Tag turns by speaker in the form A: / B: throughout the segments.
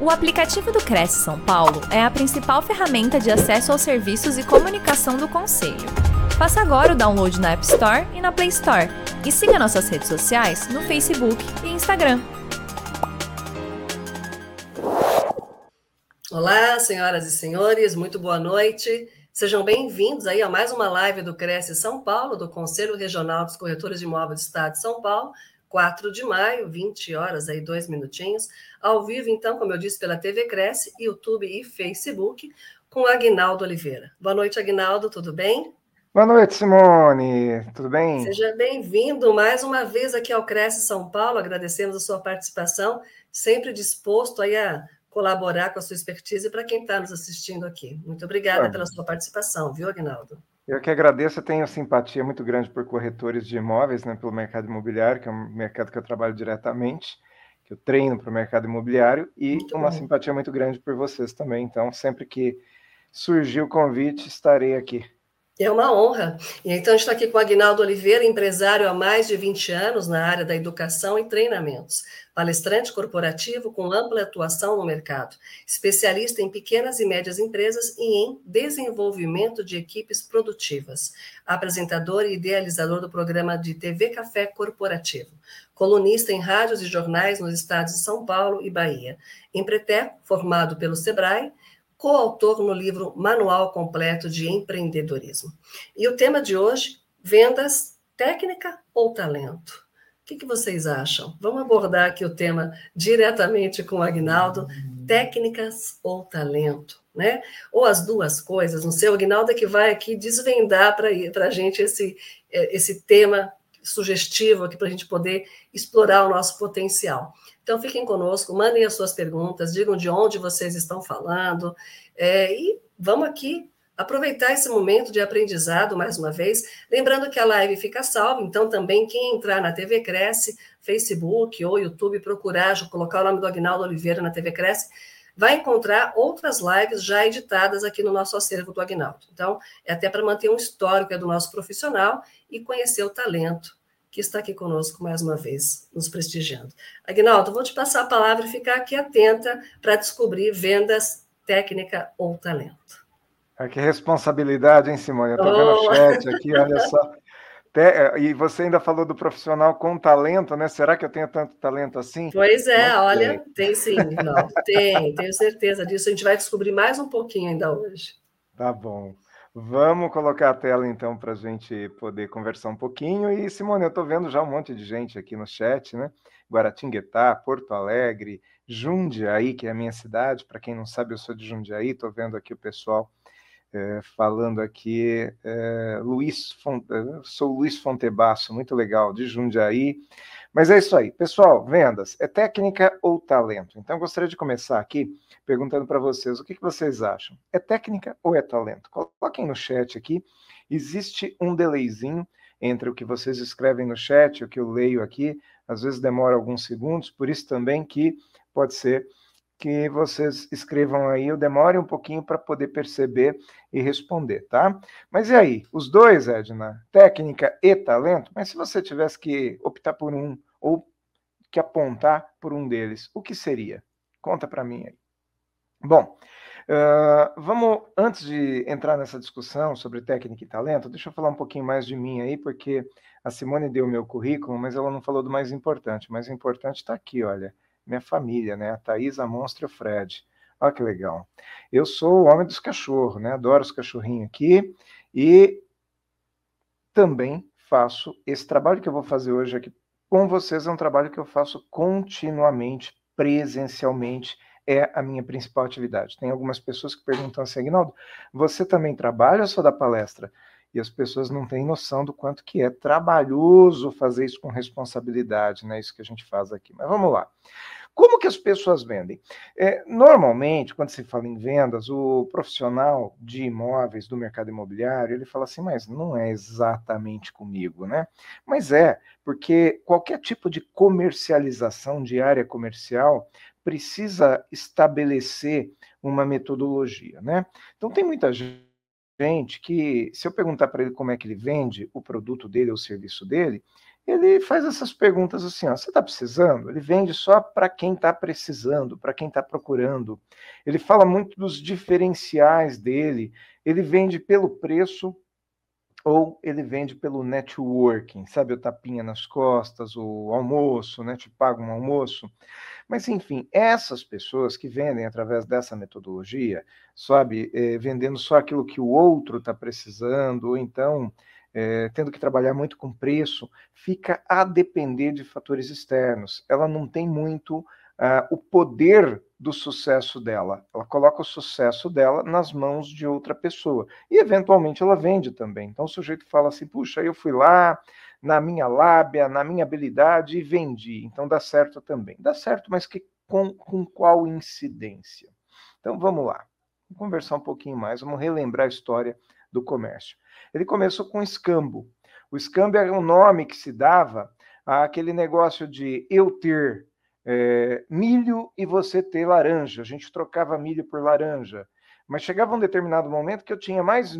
A: O aplicativo do Cresce São Paulo é a principal ferramenta de acesso aos serviços e comunicação do Conselho. Faça agora o download na App Store e na Play Store. E siga nossas redes sociais no Facebook e Instagram.
B: Olá, senhoras e senhores, muito boa noite. Sejam bem-vindos aí a mais uma live do Cresce São Paulo, do Conselho Regional dos Corretores de Imóveis do Estado de São Paulo, 4 de maio, 20 horas aí, dois minutinhos, ao vivo, então, como eu disse, pela TV Cresce, YouTube e Facebook, com Agnaldo Oliveira. Boa noite, Agnaldo, tudo bem?
C: Boa noite, Simone, tudo bem?
B: Seja bem-vindo mais uma vez aqui ao Cresce São Paulo, agradecemos a sua participação, sempre disposto aí a colaborar com a sua expertise para quem está nos assistindo aqui. Muito obrigada pela sua participação, viu, Agnaldo?
C: Eu que agradeço, eu tenho simpatia muito grande por corretores de imóveis, né, pelo mercado imobiliário, que é um mercado que eu trabalho diretamente, que eu treino para o mercado imobiliário, e muito uma bom. simpatia muito grande por vocês também. Então, sempre que surgir o convite, estarei aqui.
B: É uma honra. E então, a gente está aqui com o Agnaldo Oliveira, empresário há mais de 20 anos na área da educação e treinamentos, palestrante corporativo com ampla atuação no mercado, especialista em pequenas e médias empresas e em desenvolvimento de equipes produtivas, apresentador e idealizador do programa de TV Café Corporativo, colunista em rádios e jornais nos estados de São Paulo e Bahia, empretério formado pelo SEBRAE, coautor no livro Manual Completo de Empreendedorismo. E o tema de hoje: vendas, técnica ou talento? O que, que vocês acham? Vamos abordar aqui o tema diretamente com o Agnaldo: técnicas ou talento? Né? Ou as duas coisas, não sei, o Agnaldo é que vai aqui desvendar para a gente esse, é, esse tema sugestivo aqui para a gente poder explorar o nosso potencial. Então, fiquem conosco, mandem as suas perguntas, digam de onde vocês estão falando, é, e vamos aqui aproveitar esse momento de aprendizado mais uma vez. Lembrando que a live fica salva, então também quem entrar na TV Cresce, Facebook ou YouTube, procurar, colocar o nome do Agnaldo Oliveira na TV Cresce, vai encontrar outras lives já editadas aqui no nosso acervo do Agnaldo. Então, é até para manter um histórico do nosso profissional e conhecer o talento que está aqui conosco mais uma vez, nos prestigiando. Agnaldo, vou te passar a palavra e ficar aqui atenta para descobrir vendas, técnica ou talento.
C: Ah, que responsabilidade, hein, Simone? Eu estou oh. vendo o chat aqui, olha só. E você ainda falou do profissional com talento, né? Será que eu tenho tanto talento assim?
B: Pois é, Não olha, tem, tem sim, não, tem, tenho certeza disso. A gente vai descobrir mais um pouquinho ainda hoje.
C: Tá bom. Vamos colocar a tela então para a gente poder conversar um pouquinho. E Simone, eu estou vendo já um monte de gente aqui no chat, né? Guaratinguetá, Porto Alegre, Jundiaí, que é a minha cidade. Para quem não sabe, eu sou de Jundiaí. Estou vendo aqui o pessoal é, falando aqui. É, Luiz, Font... sou Luiz Fontebasso, muito legal, de Jundiaí. Mas é isso aí, pessoal. Vendas é técnica ou talento? Então, gostaria de começar aqui perguntando para vocês o que, que vocês acham. É técnica ou é talento? Coloquem no chat aqui. Existe um delayzinho entre o que vocês escrevem no chat o que eu leio aqui. Às vezes demora alguns segundos, por isso também que pode ser que vocês escrevam aí, eu demore um pouquinho para poder perceber e responder, tá? Mas e aí, os dois, Edna, técnica e talento, mas se você tivesse que optar por um ou que apontar por um deles, o que seria? Conta para mim aí. Bom, uh, vamos, antes de entrar nessa discussão sobre técnica e talento, deixa eu falar um pouquinho mais de mim aí, porque a Simone deu o meu currículo, mas ela não falou do mais importante. O mais importante está aqui, olha, minha família, né? A Thaís, a Monstro e o Fred. Olha que legal. Eu sou o homem dos cachorros, né? Adoro os cachorrinhos aqui e também faço esse trabalho que eu vou fazer hoje aqui com vocês, é um trabalho que eu faço continuamente, presencialmente é a minha principal atividade. Tem algumas pessoas que perguntam assim, Aguinaldo, você também trabalha ou só dá palestra? E as pessoas não têm noção do quanto que é trabalhoso fazer isso com responsabilidade, né? Isso que a gente faz aqui. Mas vamos lá. Como que as pessoas vendem? É, normalmente, quando se fala em vendas, o profissional de imóveis do mercado imobiliário, ele fala assim, mas não é exatamente comigo, né? Mas é, porque qualquer tipo de comercialização de área comercial precisa estabelecer uma metodologia, né? Então tem muita gente que, se eu perguntar para ele como é que ele vende o produto dele ou o serviço dele, ele faz essas perguntas assim: ó, você está precisando? Ele vende só para quem está precisando, para quem está procurando. Ele fala muito dos diferenciais dele. Ele vende pelo preço ou ele vende pelo networking, sabe, o tapinha nas costas, o almoço, né, te paga um almoço. Mas, enfim, essas pessoas que vendem através dessa metodologia, sabe, é, vendendo só aquilo que o outro está precisando, ou então é, tendo que trabalhar muito com preço, fica a depender de fatores externos. Ela não tem muito uh, o poder do sucesso dela. Ela coloca o sucesso dela nas mãos de outra pessoa. E, eventualmente, ela vende também. Então, o sujeito fala assim: puxa, eu fui lá na minha lábia, na minha habilidade e vendi. Então, dá certo também. Dá certo, mas que, com, com qual incidência? Então, vamos lá. Vamos conversar um pouquinho mais, vamos relembrar a história do comércio. Ele começou com escambo. O escambo era um nome que se dava àquele negócio de eu ter é, milho e você ter laranja. A gente trocava milho por laranja. Mas chegava um determinado momento que eu tinha mais,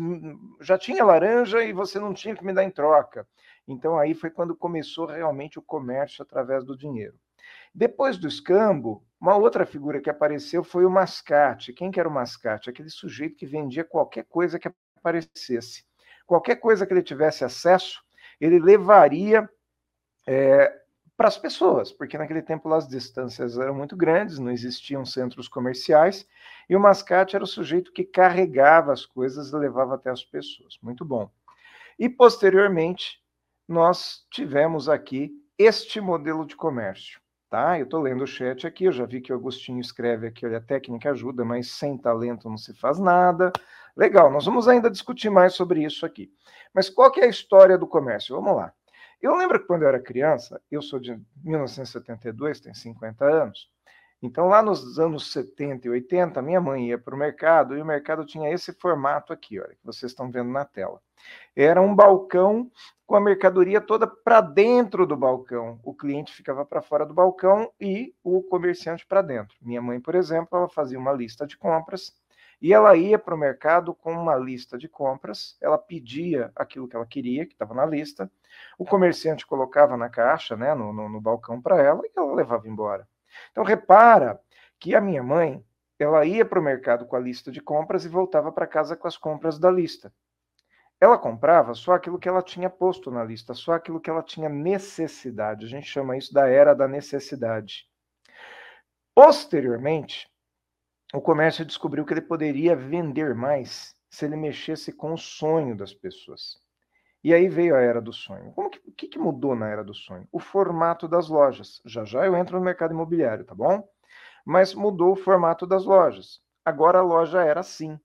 C: já tinha laranja e você não tinha que me dar em troca. Então aí foi quando começou realmente o comércio através do dinheiro. Depois do escambo, uma outra figura que apareceu foi o mascate. Quem que era o mascate? Aquele sujeito que vendia qualquer coisa que aparecesse qualquer coisa que ele tivesse acesso, ele levaria é, para as pessoas, porque naquele tempo as distâncias eram muito grandes, não existiam centros comerciais, e o mascate era o sujeito que carregava as coisas e levava até as pessoas. Muito bom. E posteriormente, nós tivemos aqui este modelo de comércio. Tá? Eu estou lendo o chat aqui, eu já vi que o Agostinho escreve aqui, olha, a técnica ajuda, mas sem talento não se faz nada. Legal, nós vamos ainda discutir mais sobre isso aqui. Mas qual que é a história do comércio? Vamos lá. Eu lembro que quando eu era criança, eu sou de 1972, tenho 50 anos, então lá nos anos 70 e 80, minha mãe ia para o mercado e o mercado tinha esse formato aqui, olha, que vocês estão vendo na tela. Era um balcão com a mercadoria toda para dentro do balcão. O cliente ficava para fora do balcão e o comerciante para dentro. Minha mãe, por exemplo, ela fazia uma lista de compras e ela ia para o mercado com uma lista de compras, ela pedia aquilo que ela queria, que estava na lista, o comerciante colocava na caixa, né, no, no, no balcão para ela, e ela levava embora. Então, repara que a minha mãe, ela ia para o mercado com a lista de compras e voltava para casa com as compras da lista. Ela comprava só aquilo que ela tinha posto na lista, só aquilo que ela tinha necessidade. A gente chama isso da era da necessidade. Posteriormente, o comércio descobriu que ele poderia vender mais se ele mexesse com o sonho das pessoas. E aí veio a era do sonho. Como que, o que, que mudou na era do sonho? O formato das lojas. Já já eu entro no mercado imobiliário, tá bom? Mas mudou o formato das lojas. Agora a loja era assim.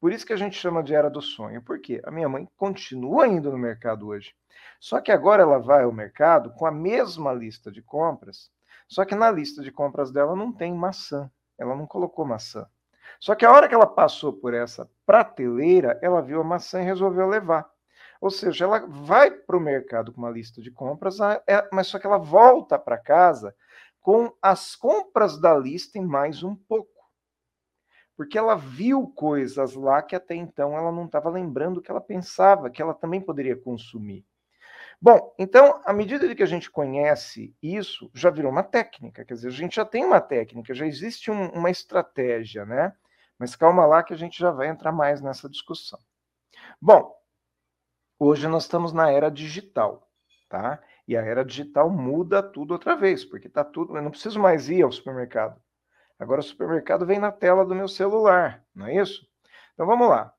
C: Por isso que a gente chama de era do sonho. Por quê? A minha mãe continua indo no mercado hoje. Só que agora ela vai ao mercado com a mesma lista de compras, só que na lista de compras dela não tem maçã. Ela não colocou maçã. Só que a hora que ela passou por essa prateleira, ela viu a maçã e resolveu levar. Ou seja, ela vai para o mercado com uma lista de compras, é, mas só que ela volta para casa com as compras da lista e mais um pouco. Porque ela viu coisas lá que até então ela não estava lembrando que ela pensava que ela também poderia consumir. Bom, então, à medida que a gente conhece isso, já virou uma técnica, quer dizer, a gente já tem uma técnica, já existe um, uma estratégia, né? Mas calma lá que a gente já vai entrar mais nessa discussão. Bom, hoje nós estamos na era digital, tá? E a era digital muda tudo outra vez, porque tá tudo, eu não preciso mais ir ao supermercado. Agora o supermercado vem na tela do meu celular, não é isso? Então vamos lá.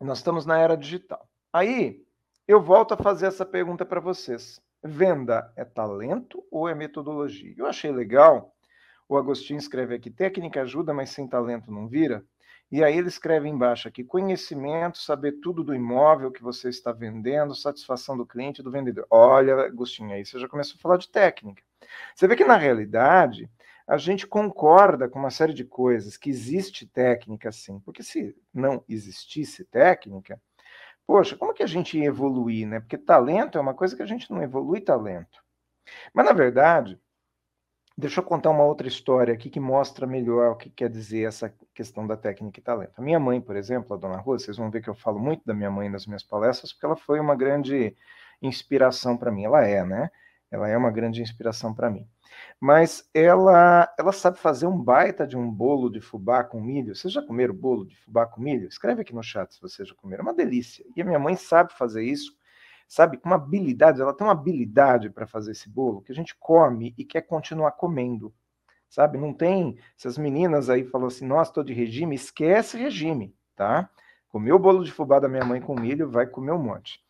C: Nós estamos na era digital. Aí, eu volto a fazer essa pergunta para vocês. Venda é talento ou é metodologia? Eu achei legal. O Agostinho escreve aqui: técnica ajuda, mas sem talento não vira. E aí ele escreve embaixo aqui: conhecimento, saber tudo do imóvel que você está vendendo, satisfação do cliente do vendedor. Olha, Agostinho, aí você já começou a falar de técnica. Você vê que na realidade a gente concorda com uma série de coisas, que existe técnica sim, porque se não existisse técnica, poxa, como que a gente ia evoluir, né? Porque talento é uma coisa que a gente não evolui talento. Mas, na verdade, deixa eu contar uma outra história aqui que mostra melhor o que quer dizer essa questão da técnica e talento. A minha mãe, por exemplo, a dona Rua, vocês vão ver que eu falo muito da minha mãe nas minhas palestras, porque ela foi uma grande inspiração para mim. Ela é, né? Ela é uma grande inspiração para mim. Mas ela, ela sabe fazer um baita de um bolo de fubá com milho. Vocês já comeram bolo de fubá com milho? Escreve aqui no chat se vocês já comeram. É uma delícia. E a minha mãe sabe fazer isso, sabe, com uma habilidade. Ela tem uma habilidade para fazer esse bolo que a gente come e quer continuar comendo. Sabe? Não tem. Se as meninas aí falam assim, nossa, estou de regime, esquece regime, tá? Comeu o bolo de fubá da minha mãe com milho, vai comer um monte.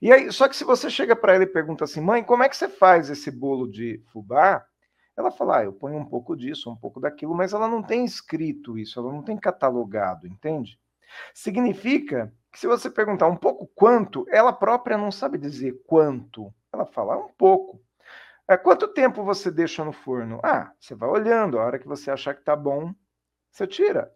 C: E aí, só que se você chega para ela e pergunta assim, mãe, como é que você faz esse bolo de fubá? Ela fala, ah, eu ponho um pouco disso, um pouco daquilo, mas ela não tem escrito isso, ela não tem catalogado, entende? Significa que se você perguntar um pouco quanto, ela própria não sabe dizer quanto. Ela fala ah, um pouco. É, quanto tempo você deixa no forno? Ah, você vai olhando, a hora que você achar que tá bom, você tira.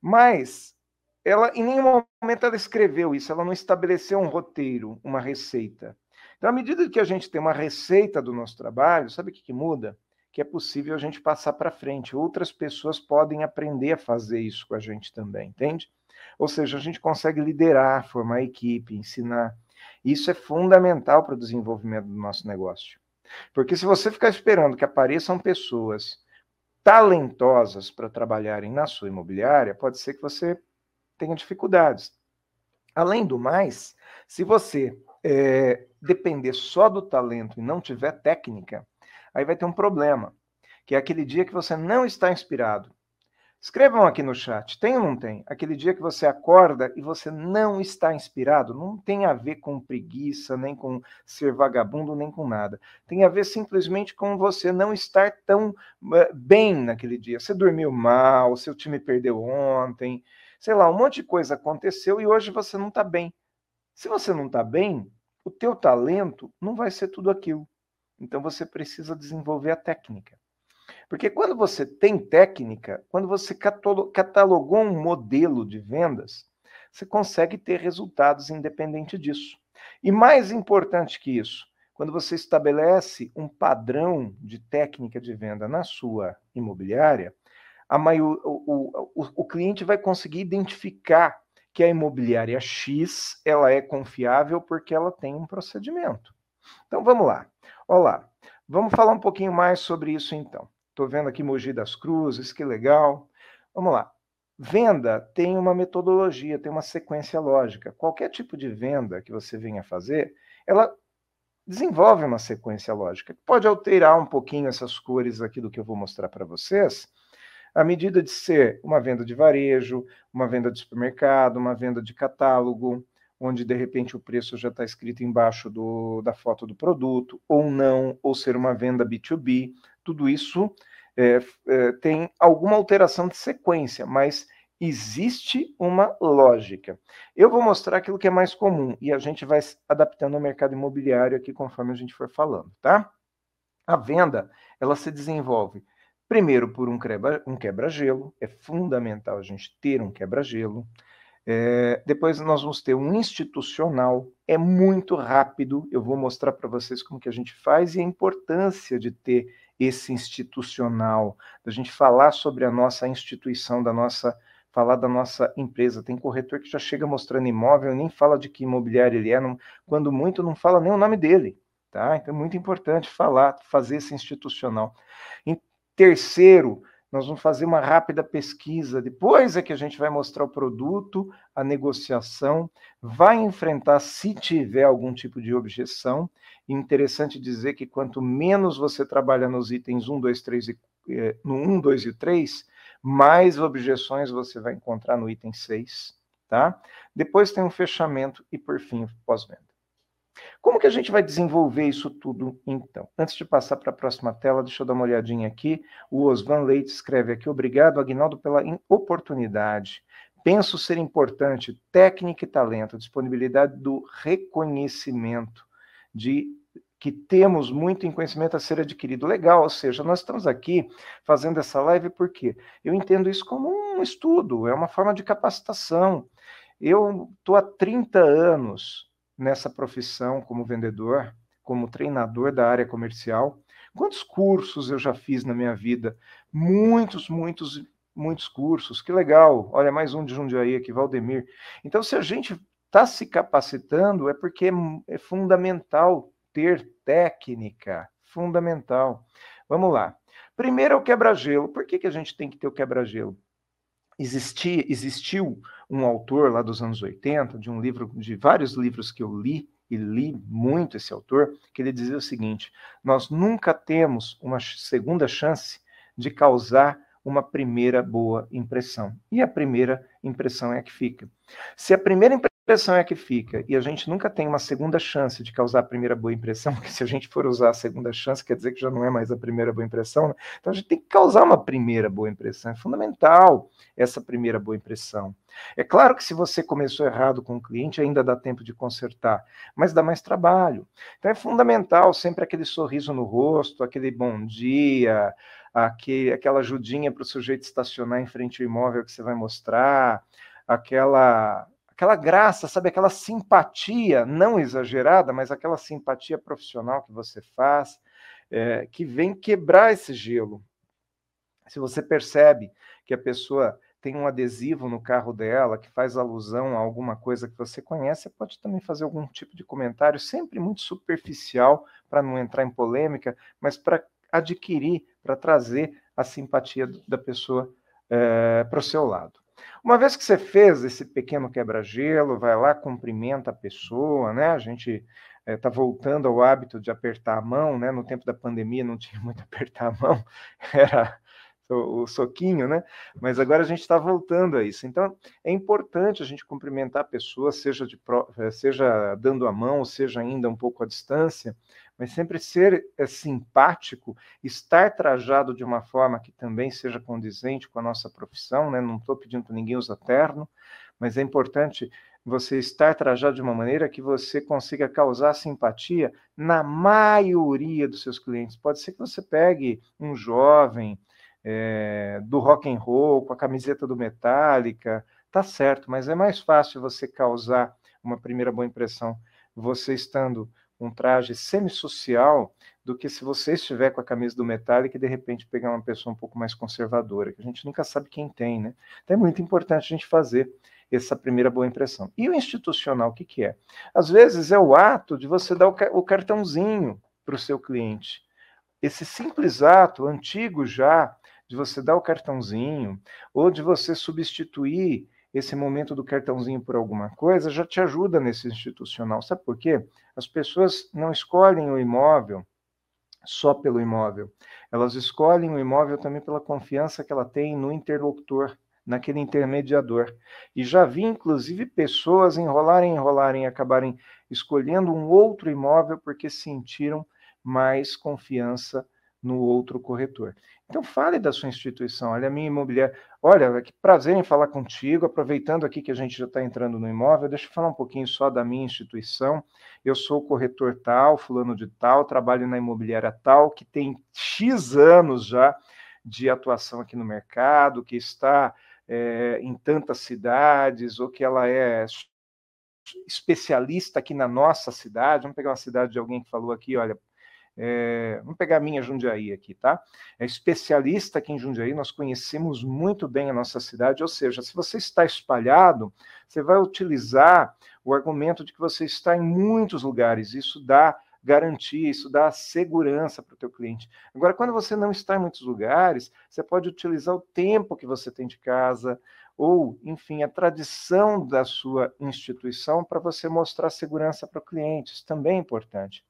C: Mas ela em nenhum momento ela escreveu isso, ela não estabeleceu um roteiro, uma receita. Então, à medida que a gente tem uma receita do nosso trabalho, sabe o que, que muda? que é possível a gente passar para frente. Outras pessoas podem aprender a fazer isso com a gente também, entende? Ou seja, a gente consegue liderar, formar equipe, ensinar. Isso é fundamental para o desenvolvimento do nosso negócio. Porque se você ficar esperando que apareçam pessoas talentosas para trabalharem na sua imobiliária, pode ser que você tenha dificuldades. Além do mais, se você é, depender só do talento e não tiver técnica, aí vai ter um problema, que é aquele dia que você não está inspirado. Escrevam aqui no chat, tem ou não tem? Aquele dia que você acorda e você não está inspirado, não tem a ver com preguiça, nem com ser vagabundo, nem com nada. Tem a ver simplesmente com você não estar tão uh, bem naquele dia. Você dormiu mal, seu time perdeu ontem, sei lá, um monte de coisa aconteceu e hoje você não está bem. Se você não está bem, o teu talento não vai ser tudo aquilo. Então você precisa desenvolver a técnica. Porque quando você tem técnica, quando você catalogou um modelo de vendas, você consegue ter resultados independente disso. E mais importante que isso, quando você estabelece um padrão de técnica de venda na sua imobiliária, maior, o, o, o, cliente vai conseguir identificar que a imobiliária X ela é confiável porque ela tem um procedimento. Então vamos lá. Olá, vamos falar um pouquinho mais sobre isso então. Estou vendo aqui Mogi das Cruzes, que legal. Vamos lá. Venda tem uma metodologia, tem uma sequência lógica. Qualquer tipo de venda que você venha fazer, ela desenvolve uma sequência lógica. Pode alterar um pouquinho essas cores aqui do que eu vou mostrar para vocês, à medida de ser uma venda de varejo, uma venda de supermercado, uma venda de catálogo, onde de repente o preço já está escrito embaixo do, da foto do produto, ou não, ou ser uma venda B2B, tudo isso é, é, tem alguma alteração de sequência, mas existe uma lógica. Eu vou mostrar aquilo que é mais comum e a gente vai adaptando ao mercado imobiliário aqui conforme a gente for falando, tá? A venda, ela se desenvolve primeiro por um quebra-gelo, um é fundamental a gente ter um quebra-gelo. É, depois nós vamos ter um institucional, é muito rápido, eu vou mostrar para vocês como que a gente faz e a importância de ter esse institucional, da gente falar sobre a nossa instituição, da nossa falar da nossa empresa. Tem corretor que já chega mostrando imóvel, nem fala de que imobiliário ele é, não, quando muito não fala nem o nome dele, tá? Então é muito importante falar, fazer esse institucional. Em terceiro, nós vamos fazer uma rápida pesquisa, depois é que a gente vai mostrar o produto, a negociação, vai enfrentar se tiver algum tipo de objeção. Interessante dizer que quanto menos você trabalha nos itens 1, 2, 3 e eh, no 1, 2 e 3, mais objeções você vai encontrar no item 6, tá? Depois tem um fechamento e por fim pós-venda. Como que a gente vai desenvolver isso tudo, então? Antes de passar para a próxima tela, deixa eu dar uma olhadinha aqui. O Osvan Leite escreve aqui, obrigado, Agnaldo, pela oportunidade. Penso ser importante técnica e talento, disponibilidade do reconhecimento, de que temos muito em conhecimento a ser adquirido. Legal, ou seja, nós estamos aqui fazendo essa live porque eu entendo isso como um estudo, é uma forma de capacitação. Eu estou há 30 anos nessa profissão como vendedor, como treinador da área comercial. Quantos cursos eu já fiz na minha vida? Muitos, muitos, muitos cursos. Que legal. Olha, mais um de Jundiaí aqui, Valdemir. Então, se a gente está se capacitando é porque é, é fundamental ter técnica, fundamental. Vamos lá. Primeiro é o quebra-gelo. Por que, que a gente tem que ter o quebra-gelo? Existia, existiu um autor lá dos anos 80, de um livro, de vários livros que eu li, e li muito esse autor, que ele dizia o seguinte: nós nunca temos uma segunda chance de causar uma primeira boa impressão. E a primeira impressão é a que fica. Se a primeira impressão é a que fica e a gente nunca tem uma segunda chance de causar a primeira boa impressão, porque se a gente for usar a segunda chance, quer dizer que já não é mais a primeira boa impressão, né? então a gente tem que causar uma primeira boa impressão. É fundamental essa primeira boa impressão. É claro que se você começou errado com o cliente, ainda dá tempo de consertar, mas dá mais trabalho. Então é fundamental sempre aquele sorriso no rosto, aquele bom dia, aquele, aquela ajudinha para o sujeito estacionar em frente ao imóvel que você vai mostrar, aquela aquela graça, sabe, aquela simpatia não exagerada, mas aquela simpatia profissional que você faz, é, que vem quebrar esse gelo. Se você percebe que a pessoa tem um adesivo no carro dela que faz alusão a alguma coisa que você conhece, você pode também fazer algum tipo de comentário, sempre muito superficial, para não entrar em polêmica, mas para adquirir, para trazer a simpatia da pessoa é, para o seu lado. Uma vez que você fez esse pequeno quebra-gelo, vai lá, cumprimenta a pessoa, né? A gente está é, voltando ao hábito de apertar a mão, né? No tempo da pandemia não tinha muito apertar a mão, era o, o soquinho, né? Mas agora a gente está voltando a isso. Então é importante a gente cumprimentar a pessoa, seja, de, é, seja dando a mão, seja ainda um pouco à distância, mas sempre ser é, simpático, estar trajado de uma forma que também seja condizente com a nossa profissão, né? Não estou pedindo para ninguém usar terno, mas é importante você estar trajado de uma maneira que você consiga causar simpatia na maioria dos seus clientes. Pode ser que você pegue um jovem é, do rock and roll com a camiseta do Metallica, tá certo, mas é mais fácil você causar uma primeira boa impressão você estando um traje semi-social do que se você estiver com a camisa do Metallica e de repente pegar uma pessoa um pouco mais conservadora, que a gente nunca sabe quem tem, né? Então é muito importante a gente fazer essa primeira boa impressão. E o institucional, o que, que é? Às vezes é o ato de você dar o cartãozinho para o seu cliente. Esse simples ato, antigo já, de você dar o cartãozinho, ou de você substituir esse momento do cartãozinho por alguma coisa, já te ajuda nesse institucional. Sabe por quê? As pessoas não escolhem o imóvel só pelo imóvel. Elas escolhem o imóvel também pela confiança que ela tem no interlocutor, naquele intermediador. E já vi, inclusive, pessoas enrolarem, enrolarem e acabarem escolhendo um outro imóvel porque sentiram mais confiança no outro corretor. Então fale da sua instituição, olha a minha imobiliária. Olha, que prazer em falar contigo, aproveitando aqui que a gente já está entrando no imóvel, deixa eu falar um pouquinho só da minha instituição. Eu sou o corretor tal, fulano de tal, trabalho na imobiliária tal, que tem X anos já de atuação aqui no mercado, que está é, em tantas cidades, ou que ela é especialista aqui na nossa cidade. Vamos pegar uma cidade de alguém que falou aqui, olha, é, vamos pegar a minha Jundiaí aqui, tá? É especialista aqui em Jundiaí, nós conhecemos muito bem a nossa cidade, ou seja, se você está espalhado, você vai utilizar o argumento de que você está em muitos lugares, isso dá garantia, isso dá segurança para o teu cliente. Agora, quando você não está em muitos lugares, você pode utilizar o tempo que você tem de casa, ou, enfim, a tradição da sua instituição para você mostrar segurança para o cliente. Isso também é importante.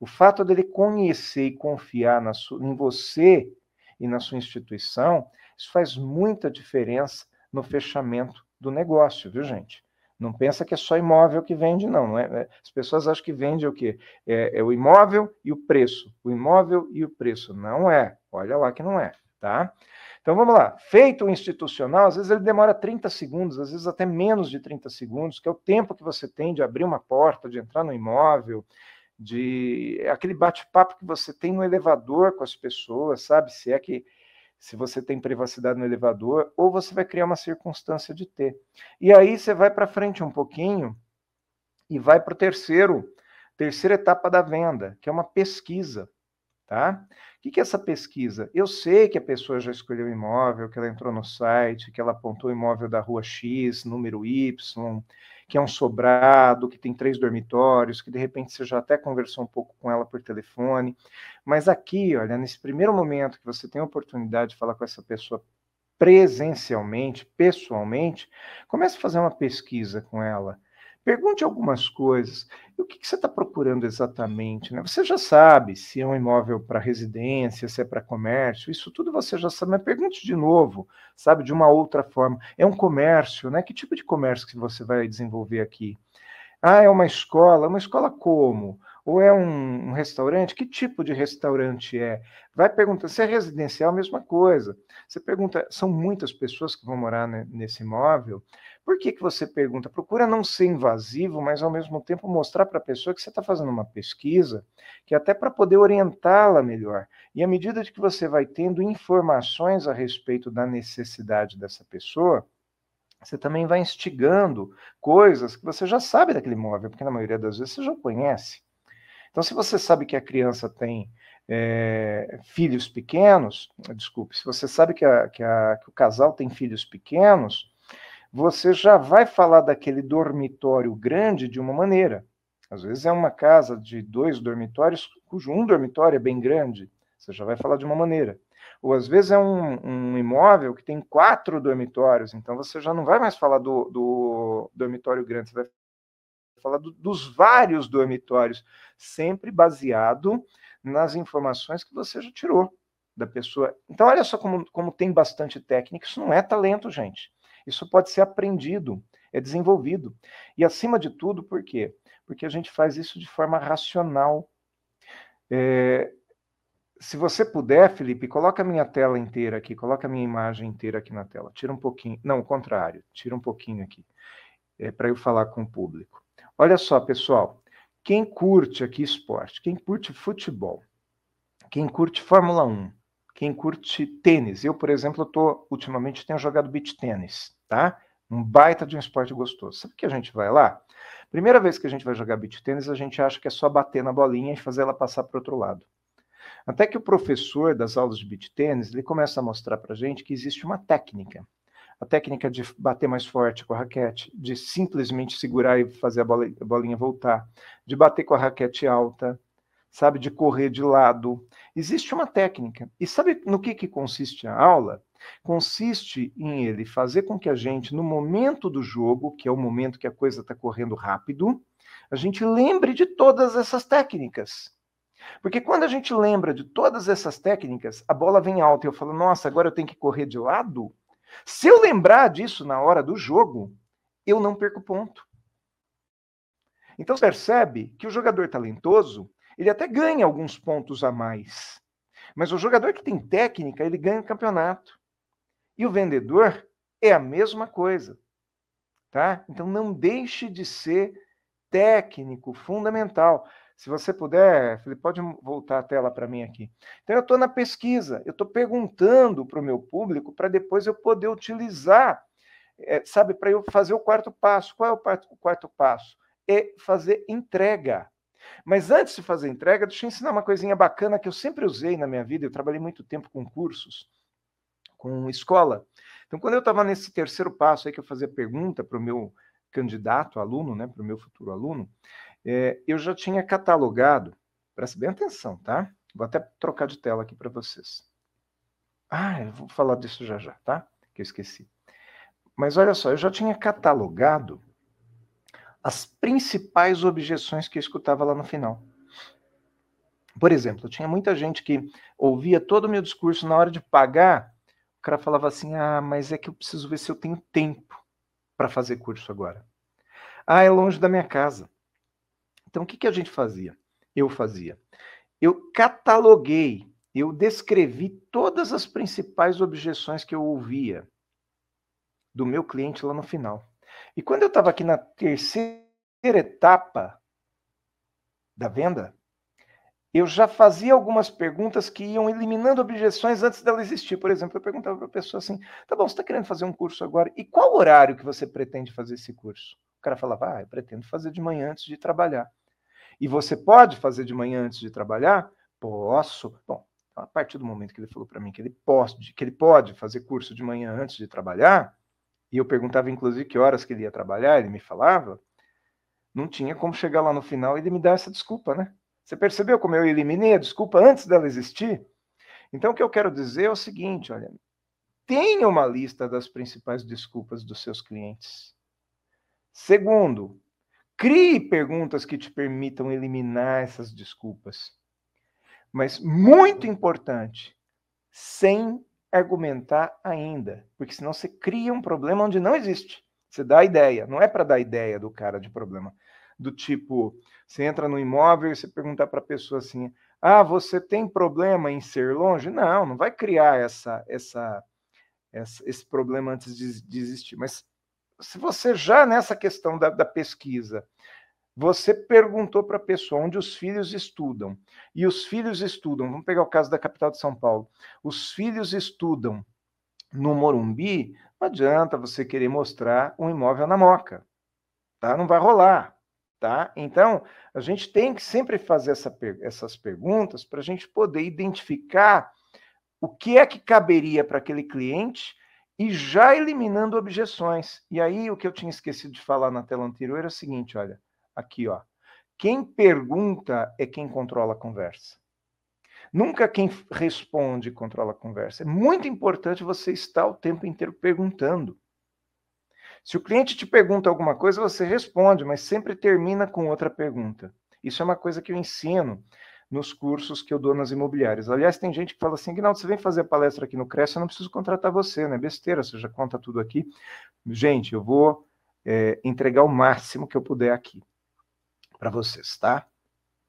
C: O fato dele conhecer e confiar sua, em você e na sua instituição, isso faz muita diferença no fechamento do negócio, viu, gente? Não pensa que é só imóvel que vende, não. não é? é as pessoas acham que vende o quê? É, é, o imóvel e o preço. O imóvel e o preço. Não é. Olha lá que não é, tá? Então vamos lá. Feito o institucional, às vezes ele demora 30 segundos, às vezes até menos de 30 segundos, que é o tempo que você tem de abrir uma porta, de entrar no imóvel, de aquele bate-papo que você tem no elevador com as pessoas, sabe? Se é que se você tem privacidade no elevador, ou você vai criar uma circunstância de ter. E aí você vai para frente um pouquinho e vai para o terceiro, terceira etapa da venda, que é uma pesquisa, tá? O que é essa pesquisa? Eu sei que a pessoa já escolheu o imóvel, que ela entrou no site, que ela apontou o imóvel da rua X, número Y, que é um sobrado, que tem três dormitórios, que de repente você já até conversou um pouco com ela por telefone. Mas aqui, olha, nesse primeiro momento que você tem a oportunidade de falar com essa pessoa presencialmente, pessoalmente, comece a fazer uma pesquisa com ela. Pergunte algumas coisas. E o que, que você está procurando exatamente? Né? Você já sabe se é um imóvel para residência, se é para comércio, isso tudo você já sabe, mas pergunte de novo, sabe, de uma outra forma. É um comércio, né? Que tipo de comércio que você vai desenvolver aqui? Ah, é uma escola. Uma escola como? Ou é um, um, restaurante? Que tipo de restaurante é? Vai perguntar, se é residencial, mesma coisa. Você pergunta, são muitas pessoas que vão morar né, nesse imóvel. Por que, que você pergunta? Procura não ser invasivo, mas ao mesmo tempo mostrar para a pessoa que você está fazendo uma pesquisa, que até para poder orientá-la melhor. E à medida que você vai tendo informações a respeito da necessidade dessa pessoa, você também vai instigando coisas que você já sabe daquele imóvel, porque na maioria das vezes você já conhece. Então, se você sabe que a criança tem é, filhos pequenos, desculpe, se você sabe que, a, que, a, que o casal tem filhos pequenos, você já vai falar daquele dormitório grande de uma maneira. Às vezes é uma casa de dois dormitórios, cujo um dormitório é bem grande, você já vai falar de uma maneira. Ou às vezes é um, um imóvel que tem quatro dormitórios, então você já não vai mais falar do, do dormitório grande, você vai falar do, dos vários dormitórios, sempre baseado nas informações que você já tirou da pessoa. Então, olha só como, como tem bastante técnica, isso não é talento, gente. Isso pode ser aprendido, é desenvolvido. E acima de tudo, por quê? Porque a gente faz isso de forma racional. É, se você puder, Felipe, coloca a minha tela inteira aqui, coloca a minha imagem inteira aqui na tela. Tira um pouquinho, não, o contrário, tira um pouquinho aqui, é, para eu falar com o público. Olha só, pessoal, quem curte aqui esporte, quem curte futebol, quem curte Fórmula 1, quem curte tênis, eu, por exemplo, tô, ultimamente tenho jogado beach tênis, tá? Um baita de um esporte gostoso. Sabe que a gente vai lá? Primeira vez que a gente vai jogar beach tênis, a gente acha que é só bater na bolinha e fazer ela passar para outro lado. Até que o professor das aulas de beach tênis, ele começa a mostrar para gente que existe uma técnica a técnica de bater mais forte com a raquete, de simplesmente segurar e fazer a bolinha voltar, de bater com a raquete alta, sabe, de correr de lado. Existe uma técnica. E sabe no que, que consiste a aula? Consiste em ele fazer com que a gente, no momento do jogo, que é o momento que a coisa está correndo rápido, a gente lembre de todas essas técnicas. Porque quando a gente lembra de todas essas técnicas, a bola vem alta e eu falo, nossa, agora eu tenho que correr de lado. Se eu lembrar disso na hora do jogo, eu não perco ponto. Então você percebe que o jogador talentoso, ele até ganha alguns pontos a mais. Mas o jogador que tem técnica, ele ganha o campeonato. E o vendedor é a mesma coisa. Tá? Então não deixe de ser técnico fundamental. Se você puder, Felipe, pode voltar a tela para mim aqui. Então, eu estou na pesquisa, eu estou perguntando para o meu público para depois eu poder utilizar, é, sabe, para eu fazer o quarto passo. Qual é o quarto, o quarto passo? É fazer entrega. Mas antes de fazer entrega, deixa eu ensinar uma coisinha bacana que eu sempre usei na minha vida. Eu trabalhei muito tempo com cursos, com escola. Então, quando eu estava nesse terceiro passo aí que eu fazia pergunta para o meu candidato aluno, né, para o meu futuro aluno, é, eu já tinha catalogado, preste bem atenção, tá? Vou até trocar de tela aqui para vocês. Ah, eu vou falar disso já já, tá? Que eu esqueci. Mas olha só, eu já tinha catalogado as principais objeções que eu escutava lá no final. Por exemplo, tinha muita gente que ouvia todo o meu discurso na hora de pagar, o cara falava assim: "Ah, mas é que eu preciso ver se eu tenho tempo para fazer curso agora". Ah, é longe da minha casa. Então, o que, que a gente fazia? Eu fazia. Eu cataloguei, eu descrevi todas as principais objeções que eu ouvia do meu cliente lá no final. E quando eu estava aqui na terceira etapa da venda, eu já fazia algumas perguntas que iam eliminando objeções antes dela existir. Por exemplo, eu perguntava para a pessoa assim: tá bom, você está querendo fazer um curso agora, e qual horário que você pretende fazer esse curso? O cara falava: ah, eu pretendo fazer de manhã antes de trabalhar. E você pode fazer de manhã antes de trabalhar? Posso. Bom, a partir do momento que ele falou para mim que ele pode, que ele pode fazer curso de manhã antes de trabalhar, e eu perguntava inclusive que horas que ele ia trabalhar, ele me falava, não tinha como chegar lá no final e ele me dar essa desculpa, né? Você percebeu como eu eliminei a desculpa antes dela existir? Então, o que eu quero dizer é o seguinte: olha, tenha uma lista das principais desculpas dos seus clientes. Segundo, crie perguntas que te permitam eliminar essas desculpas. Mas, muito importante, sem argumentar ainda, porque senão você cria um problema onde não existe. Você dá a ideia, não é para dar ideia do cara de problema. Do tipo, você entra no imóvel e você pergunta para a pessoa assim: ah, você tem problema em ser longe? Não, não vai criar essa, essa, essa esse problema antes de, de, existir. Mas se você já nessa questão da, da pesquisa, você perguntou para a pessoa onde os filhos estudam, e os filhos estudam, vamos pegar o caso da capital de São Paulo, os filhos estudam no Morumbi, não adianta você querer mostrar um imóvel na Moca, tá? Não vai rolar. Tá? Então, a gente tem que sempre fazer essa, essas perguntas para a gente poder identificar o que é que caberia para aquele cliente e já eliminando objeções. E aí, o que eu tinha esquecido de falar na tela anterior era o seguinte: olha, aqui, ó. Quem pergunta é quem controla a conversa. Nunca quem responde controla a conversa. É muito importante você estar o tempo inteiro perguntando. Se o cliente te pergunta alguma coisa, você responde, mas sempre termina com outra pergunta. Isso é uma coisa que eu ensino nos cursos que eu dou nas imobiliárias. Aliás, tem gente que fala assim, Guinaldo, você vem fazer palestra aqui no Cresce, eu não preciso contratar você, né? Besteira, você já conta tudo aqui. Gente, eu vou é, entregar o máximo que eu puder aqui para vocês, tá?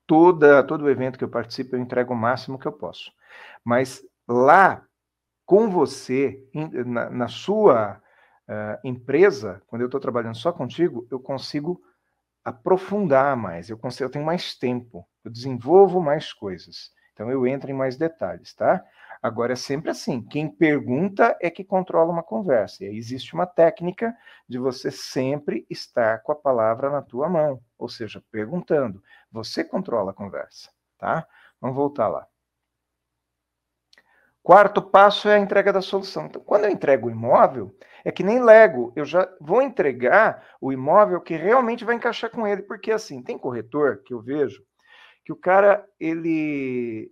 C: Toda, todo evento que eu participo, eu entrego o máximo que eu posso. Mas lá, com você, na, na sua uh, empresa, quando eu estou trabalhando só contigo, eu consigo aprofundar mais, eu, consigo, eu tenho mais tempo, eu desenvolvo mais coisas. Então eu entro em mais detalhes, tá? Agora é sempre assim, quem pergunta é que controla uma conversa. E aí existe uma técnica de você sempre estar com a palavra na tua mão, ou seja, perguntando. Você controla a conversa, tá? Vamos voltar lá. Quarto passo é a entrega da solução. Então, quando eu entrego o imóvel, é que nem Lego, eu já vou entregar o imóvel que realmente vai encaixar com ele, porque assim, tem corretor que eu vejo que o cara, ele,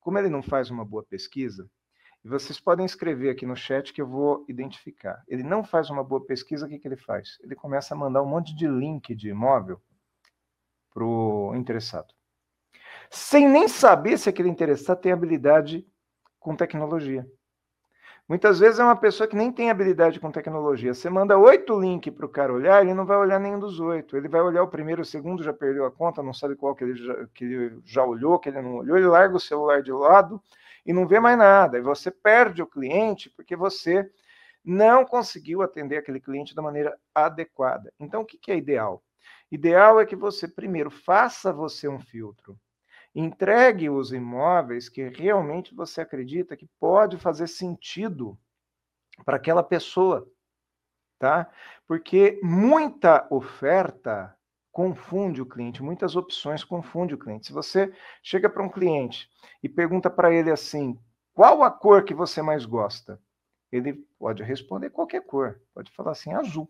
C: como ele não faz uma boa pesquisa, e vocês podem escrever aqui no chat que eu vou identificar. Ele não faz uma boa pesquisa, o que, que ele faz? Ele começa a mandar um monte de link de imóvel para o interessado. Sem nem saber se aquele interessado tem habilidade com tecnologia. Muitas vezes é uma pessoa que nem tem habilidade com tecnologia. Você manda oito links para o cara olhar, ele não vai olhar nenhum dos oito. Ele vai olhar o primeiro, o segundo, já perdeu a conta, não sabe qual que ele já, que ele já olhou, que ele não olhou, ele larga o celular de lado e não vê mais nada. E você perde o cliente porque você não conseguiu atender aquele cliente da maneira adequada. Então, o que, que é ideal? Ideal é que você primeiro faça você um filtro. Entregue os imóveis que realmente você acredita que pode fazer sentido para aquela pessoa, tá? Porque muita oferta confunde o cliente, muitas opções confunde o cliente. Se você chega para um cliente e pergunta para ele assim: "Qual a cor que você mais gosta?" Ele pode responder qualquer cor, pode falar assim: "Azul".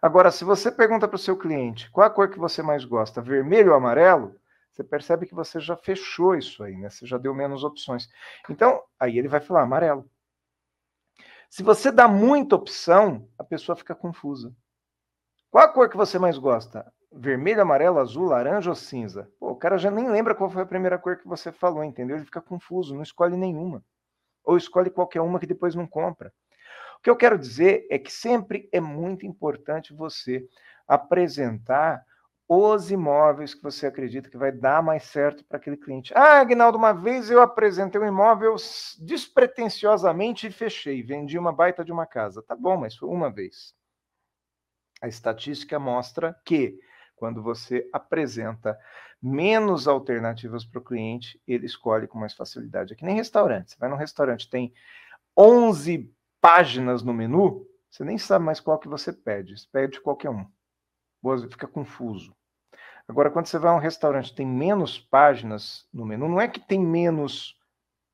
C: Agora, se você pergunta para o seu cliente: "Qual a cor que você mais gosta? Vermelho ou amarelo?" Você percebe que você já fechou isso aí, né? Você já deu menos opções. Então, aí ele vai falar amarelo. Se você dá muita opção, a pessoa fica confusa. Qual a cor que você mais gosta? Vermelho, amarelo, azul, laranja ou cinza? Pô, o cara já nem lembra qual foi a primeira cor que você falou, entendeu? Ele fica confuso, não escolhe nenhuma. Ou escolhe qualquer uma que depois não compra. O que eu quero dizer é que sempre é muito importante você apresentar os imóveis que você acredita que vai dar mais certo para aquele cliente. Ah, Agnaldo, uma vez eu apresentei um imóvel despretensiosamente e fechei, vendi uma baita de uma casa. Tá bom, mas foi uma vez. A estatística mostra que quando você apresenta menos alternativas para o cliente, ele escolhe com mais facilidade. É que nem restaurante. Você vai num restaurante, tem 11 páginas no menu, você nem sabe mais qual que você pede. Você pede qualquer um fica confuso. Agora, quando você vai a um restaurante tem menos páginas no menu, não é que tem menos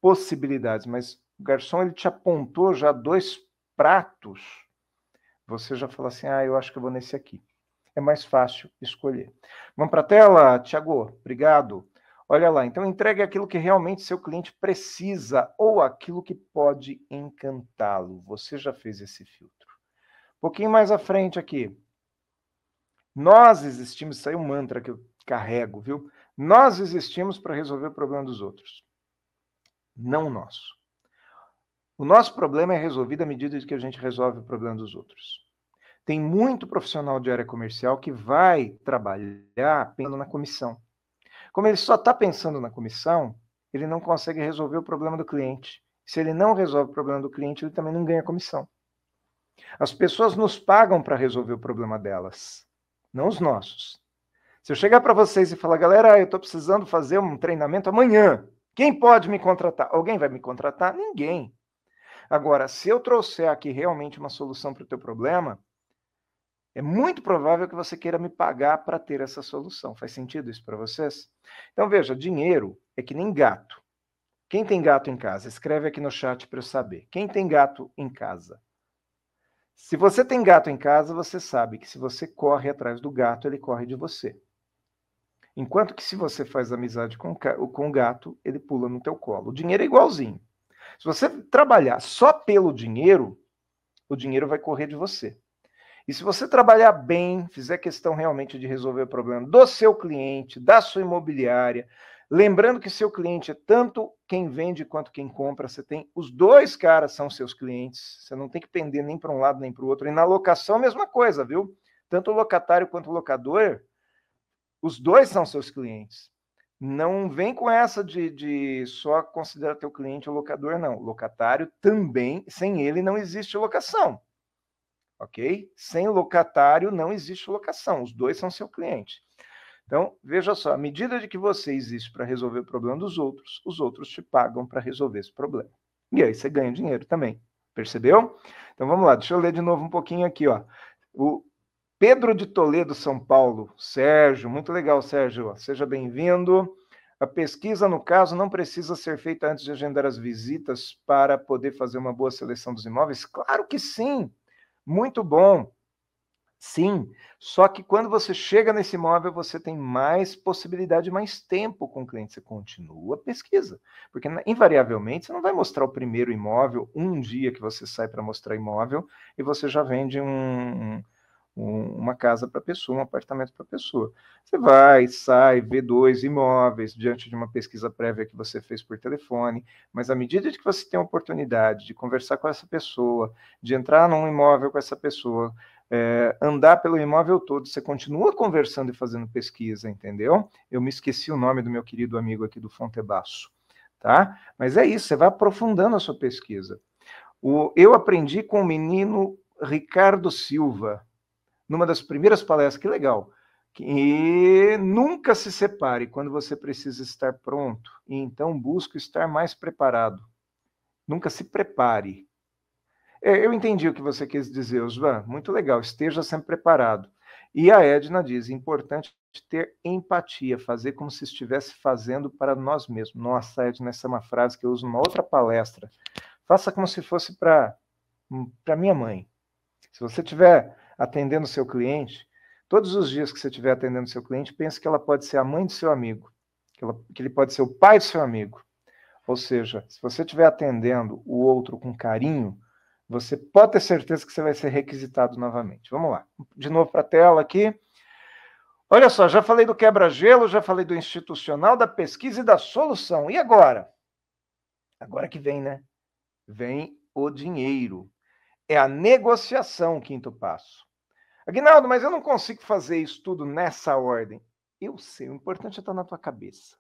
C: possibilidades, mas o garçom ele te apontou já dois pratos você já fala assim: ah, eu acho que eu vou nesse aqui. É mais fácil escolher. Vamos para a tela, Tiago? Obrigado. Olha lá, então entregue aquilo que realmente seu cliente precisa ou aquilo que pode encantá-lo. Você já fez esse filtro. Um pouquinho mais à frente aqui. Nós existimos, isso aí é um mantra que eu carrego, viu? Nós existimos para resolver o problema dos outros, não o nosso. O nosso problema é resolvido à medida que a gente resolve o problema dos outros. Tem muito profissional de área comercial que vai trabalhar pensando na comissão. Como ele só está pensando na comissão, ele não consegue resolver o problema do cliente. Se ele não resolve o problema do cliente, ele também não ganha comissão. As pessoas nos pagam para resolver o problema delas, não os nossos. Se eu chegar para vocês e falar, galera, eu estou precisando fazer um treinamento amanhã, quem pode me contratar? Alguém vai me contratar? Ninguém. Agora, se eu trouxer aqui realmente uma solução para o teu problema, é muito provável que você queira me pagar para ter essa solução. Faz sentido isso para vocês? Então, veja, dinheiro é que nem gato. Quem tem gato em casa? Escreve aqui no chat para eu saber. Quem tem gato em casa? Se você tem gato em casa, você sabe que se você corre atrás do gato, ele corre de você. Enquanto que se você faz amizade com, com o gato, ele pula no teu colo. O dinheiro é igualzinho. Se você trabalhar só pelo dinheiro, o dinheiro vai correr de você. E se você trabalhar bem, fizer questão realmente de resolver o problema do seu cliente, da sua imobiliária, lembrando que seu cliente é tanto quem vende quanto quem compra, você tem os dois caras são seus clientes, você não tem que pender nem para um lado nem para o outro. E na locação, mesma coisa, viu? Tanto o locatário quanto o locador, os dois são seus clientes. Não vem com essa de, de só considerar teu cliente o locador, não. Locatário também, sem ele não existe locação ok? Sem locatário não existe locação, os dois são seu cliente. Então, veja só, à medida de que você existe para resolver o problema dos outros, os outros te pagam para resolver esse problema. E aí você ganha dinheiro também, percebeu? Então vamos lá, deixa eu ler de novo um pouquinho aqui, ó. O Pedro de Toledo, São Paulo, Sérgio, muito legal, Sérgio, seja bem-vindo. A pesquisa, no caso, não precisa ser feita antes de agendar as visitas para poder fazer uma boa seleção dos imóveis? Claro que sim! Muito bom. Sim, só que quando você chega nesse imóvel, você tem mais possibilidade, mais tempo com o cliente. Você continua a pesquisa, porque invariavelmente você não vai mostrar o primeiro imóvel um dia que você sai para mostrar imóvel e você já vende um, um, uma casa para pessoa, um apartamento para pessoa. Você vai, sai, vê dois imóveis diante de uma pesquisa prévia que você fez por telefone, mas à medida que você tem a oportunidade de conversar com essa pessoa, de entrar num imóvel com essa pessoa, é, andar pelo imóvel todo, você continua conversando e fazendo pesquisa, entendeu? Eu me esqueci o nome do meu querido amigo aqui do Fontebaço, tá? Mas é isso, você vai aprofundando a sua pesquisa. O, eu aprendi com o menino Ricardo Silva, numa das primeiras palestras, que legal. E nunca se separe quando você precisa estar pronto, e então busque estar mais preparado. Nunca se prepare. É, eu entendi o que você quis dizer, Osvan. Muito legal, esteja sempre preparado. E a Edna diz: importante ter empatia, fazer como se estivesse fazendo para nós mesmos. Nossa, Edna, essa é uma frase que eu uso numa outra palestra. Faça como se fosse para minha mãe. Se você tiver atendendo seu cliente, todos os dias que você estiver atendendo seu cliente, pense que ela pode ser a mãe do seu amigo, que, ela, que ele pode ser o pai do seu amigo. Ou seja, se você estiver atendendo o outro com carinho, você pode ter certeza que você vai ser requisitado novamente. Vamos lá. De novo para a tela aqui. Olha só, já falei do quebra-gelo, já falei do institucional, da pesquisa e da solução. E agora? Agora que vem, né? Vem o dinheiro. É a negociação, quinto passo. Aguinaldo, mas eu não consigo fazer isso tudo nessa ordem. Eu sei, o importante é estar na tua cabeça.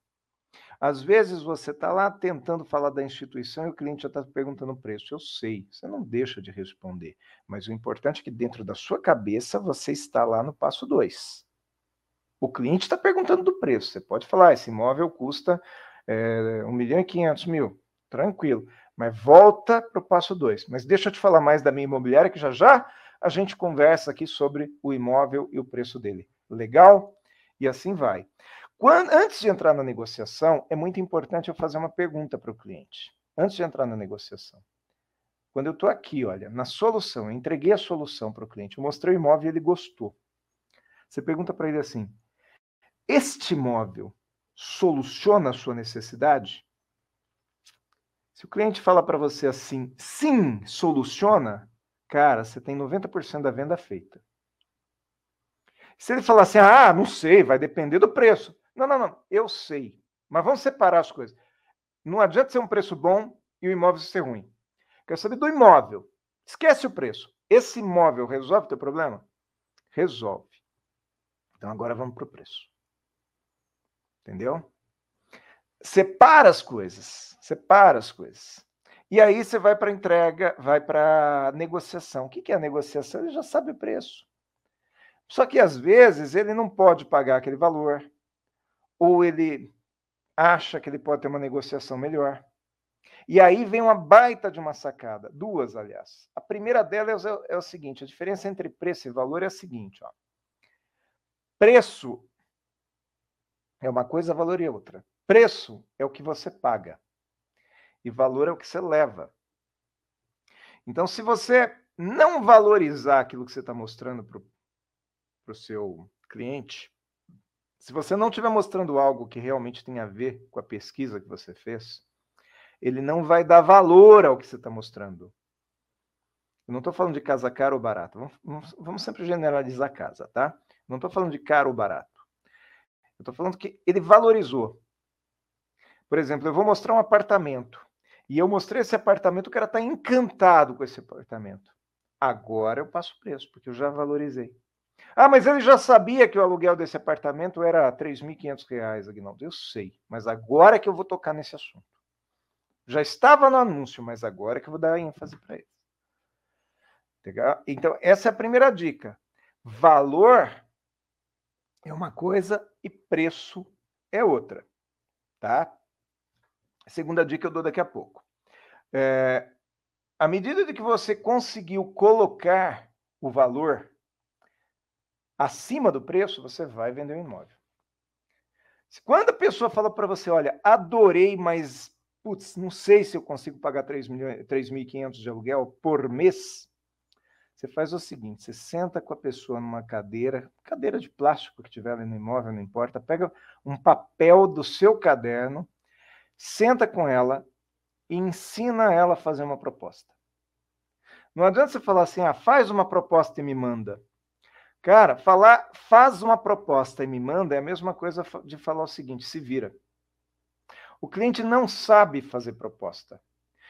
C: Às vezes você está lá tentando falar da instituição e o cliente já está perguntando o preço. Eu sei, você não deixa de responder. Mas o importante é que dentro da sua cabeça você está lá no passo 2. O cliente está perguntando do preço. Você pode falar, ah, esse imóvel custa é, 1 milhão e 500 mil. Tranquilo. Mas volta para o passo 2. Mas deixa eu te falar mais da minha imobiliária, que já já a gente conversa aqui sobre o imóvel e o preço dele. Legal? E assim vai. Quando, antes de entrar na negociação, é muito importante eu fazer uma pergunta para o cliente. Antes de entrar na negociação. Quando eu estou aqui, olha, na solução, eu entreguei a solução para o cliente, eu mostrei o imóvel e ele gostou. Você pergunta para ele assim: este imóvel soluciona a sua necessidade? Se o cliente fala para você assim, sim, soluciona, cara, você tem 90% da venda feita. Se ele falar assim, ah, não sei, vai depender do preço. Não, não, não, eu sei. Mas vamos separar as coisas. Não adianta ser um preço bom e o imóvel ser ruim. Quero saber do imóvel. Esquece o preço. Esse imóvel resolve o teu problema? Resolve. Então agora vamos para o preço. Entendeu? Separa as coisas. Separa as coisas. E aí você vai para entrega, vai para negociação. O que é a negociação? Ele já sabe o preço. Só que às vezes ele não pode pagar aquele valor, ou ele acha que ele pode ter uma negociação melhor. E aí vem uma baita de uma sacada, duas, aliás. A primeira delas é, é o seguinte: a diferença entre preço e valor é a seguinte: ó. preço é uma coisa, valor é outra. Preço é o que você paga e valor é o que você leva. Então, se você não valorizar aquilo que você está mostrando para o seu cliente, se você não estiver mostrando algo que realmente tem a ver com a pesquisa que você fez, ele não vai dar valor ao que você está mostrando. Eu não estou falando de casa cara ou barata. Vamos, vamos, sempre generalizar casa, tá? Não estou falando de caro ou barato. Eu estou falando que ele valorizou. Por exemplo, eu vou mostrar um apartamento. E eu mostrei esse apartamento, o cara está encantado com esse apartamento. Agora eu passo o preço, porque eu já valorizei. Ah, mas ele já sabia que o aluguel desse apartamento era R$ 3.500, Aguinaldo. Eu sei, mas agora que eu vou tocar nesse assunto. Já estava no anúncio, mas agora que eu vou dar ênfase para ele. Legal? Então, essa é a primeira dica. Valor é uma coisa e preço é outra. Tá? A segunda dica eu dou daqui a pouco. É, à medida de que você conseguiu colocar o valor acima do preço, você vai vender o um imóvel. Quando a pessoa fala para você, olha, adorei, mas putz, não sei se eu consigo pagar 3.500 de aluguel por mês, você faz o seguinte: você senta com a pessoa numa cadeira, cadeira de plástico que tiver ali no imóvel, não importa, pega um papel do seu caderno, senta com ela e ensina ela a fazer uma proposta. Não adianta você falar assim, ah, faz uma proposta e me manda. Cara, falar faz uma proposta e me manda é a mesma coisa de falar o seguinte: se vira. O cliente não sabe fazer proposta.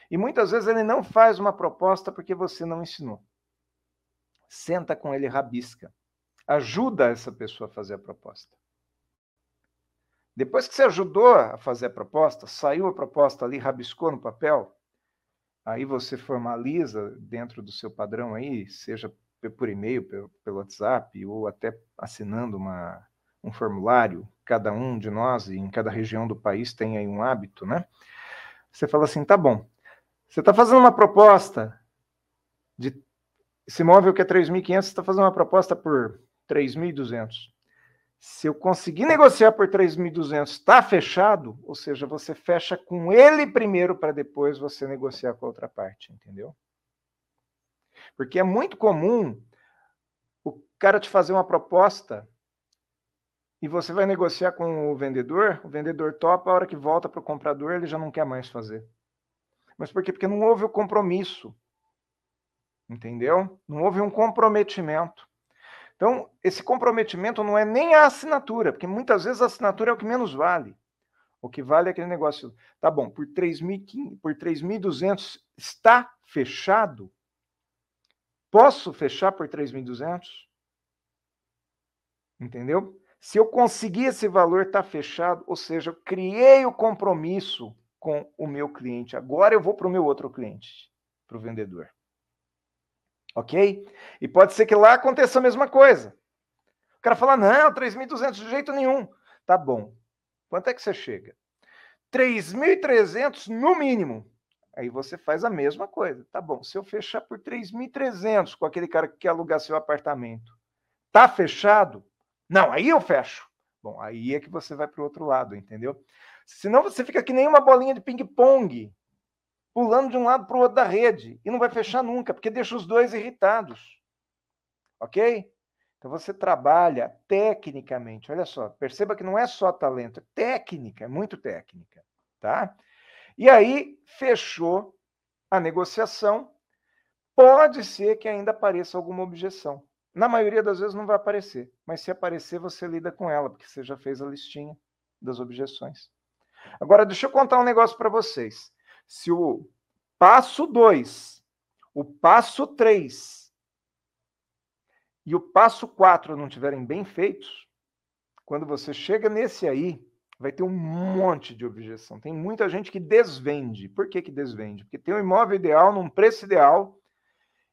C: E muitas vezes ele não faz uma proposta porque você não ensinou. Senta com ele, rabisca. Ajuda essa pessoa a fazer a proposta. Depois que você ajudou a fazer a proposta, saiu a proposta ali, rabiscou no papel, aí você formaliza dentro do seu padrão aí, seja por e-mail, pelo, WhatsApp, ou até assinando uma, um formulário, cada um de nós, em cada região do país tem aí um hábito, né? Você fala assim, tá bom, você está fazendo uma proposta de esse imóvel que é 3.500, você está fazendo uma proposta por 3.200. Se eu conseguir negociar por 3.200, está fechado, ou seja, você fecha com ele primeiro para depois você negociar com a outra parte, entendeu? Porque é muito comum o cara te fazer uma proposta e você vai negociar com o vendedor, o vendedor topa, a hora que volta para o comprador, ele já não quer mais fazer. Mas por quê? Porque não houve o compromisso. Entendeu? Não houve um comprometimento. Então, esse comprometimento não é nem a assinatura, porque muitas vezes a assinatura é o que menos vale. O que vale é aquele negócio. Tá bom, por 3.200 está fechado, Posso fechar por 3.200? Entendeu? Se eu conseguir esse valor, está fechado, ou seja, eu criei o compromisso com o meu cliente. Agora eu vou para o meu outro cliente, para o vendedor. Ok? E pode ser que lá aconteça a mesma coisa. O cara fala: não, 3.200 de jeito nenhum. Tá bom. Quanto é que você chega? 3.300 no mínimo. Aí você faz a mesma coisa. Tá bom, se eu fechar por 3.300 com aquele cara que quer alugar seu apartamento, tá fechado? Não, aí eu fecho. Bom, aí é que você vai para o outro lado, entendeu? Senão você fica que nem uma bolinha de ping-pong. pulando de um lado para o outro da rede e não vai fechar nunca, porque deixa os dois irritados. Ok? Então você trabalha tecnicamente. Olha só, perceba que não é só talento, é técnica, é muito técnica, tá? E aí fechou a negociação. Pode ser que ainda apareça alguma objeção. Na maioria das vezes não vai aparecer, mas se aparecer, você lida com ela, porque você já fez a listinha das objeções. Agora, deixa eu contar um negócio para vocês. Se o passo 2, o passo 3 e o passo 4 não tiverem bem feitos, quando você chega nesse aí, vai ter um monte de objeção. Tem muita gente que desvende. Por que, que desvende? Porque tem um imóvel ideal num preço ideal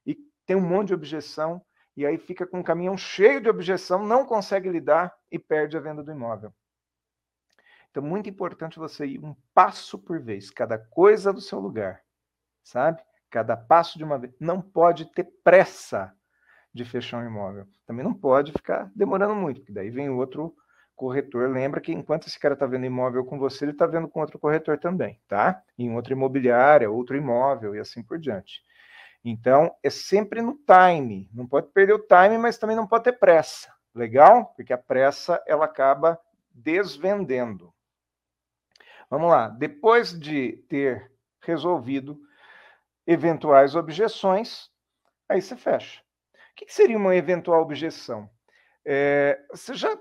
C: e tem um monte de objeção e aí fica com um caminhão cheio de objeção, não consegue lidar e perde a venda do imóvel. Então, muito importante você ir um passo por vez, cada coisa do seu lugar, sabe? Cada passo de uma vez. Não pode ter pressa de fechar um imóvel. Também não pode ficar demorando muito, porque daí vem outro corretor. Lembra que enquanto esse cara está vendo imóvel com você, ele está vendo com outro corretor também, tá? Em outra imobiliária, outro imóvel e assim por diante. Então, é sempre no time. Não pode perder o time, mas também não pode ter pressa. Legal? Porque a pressa ela acaba desvendendo. Vamos lá. Depois de ter resolvido eventuais objeções, aí você fecha. O que seria uma eventual objeção? É, você já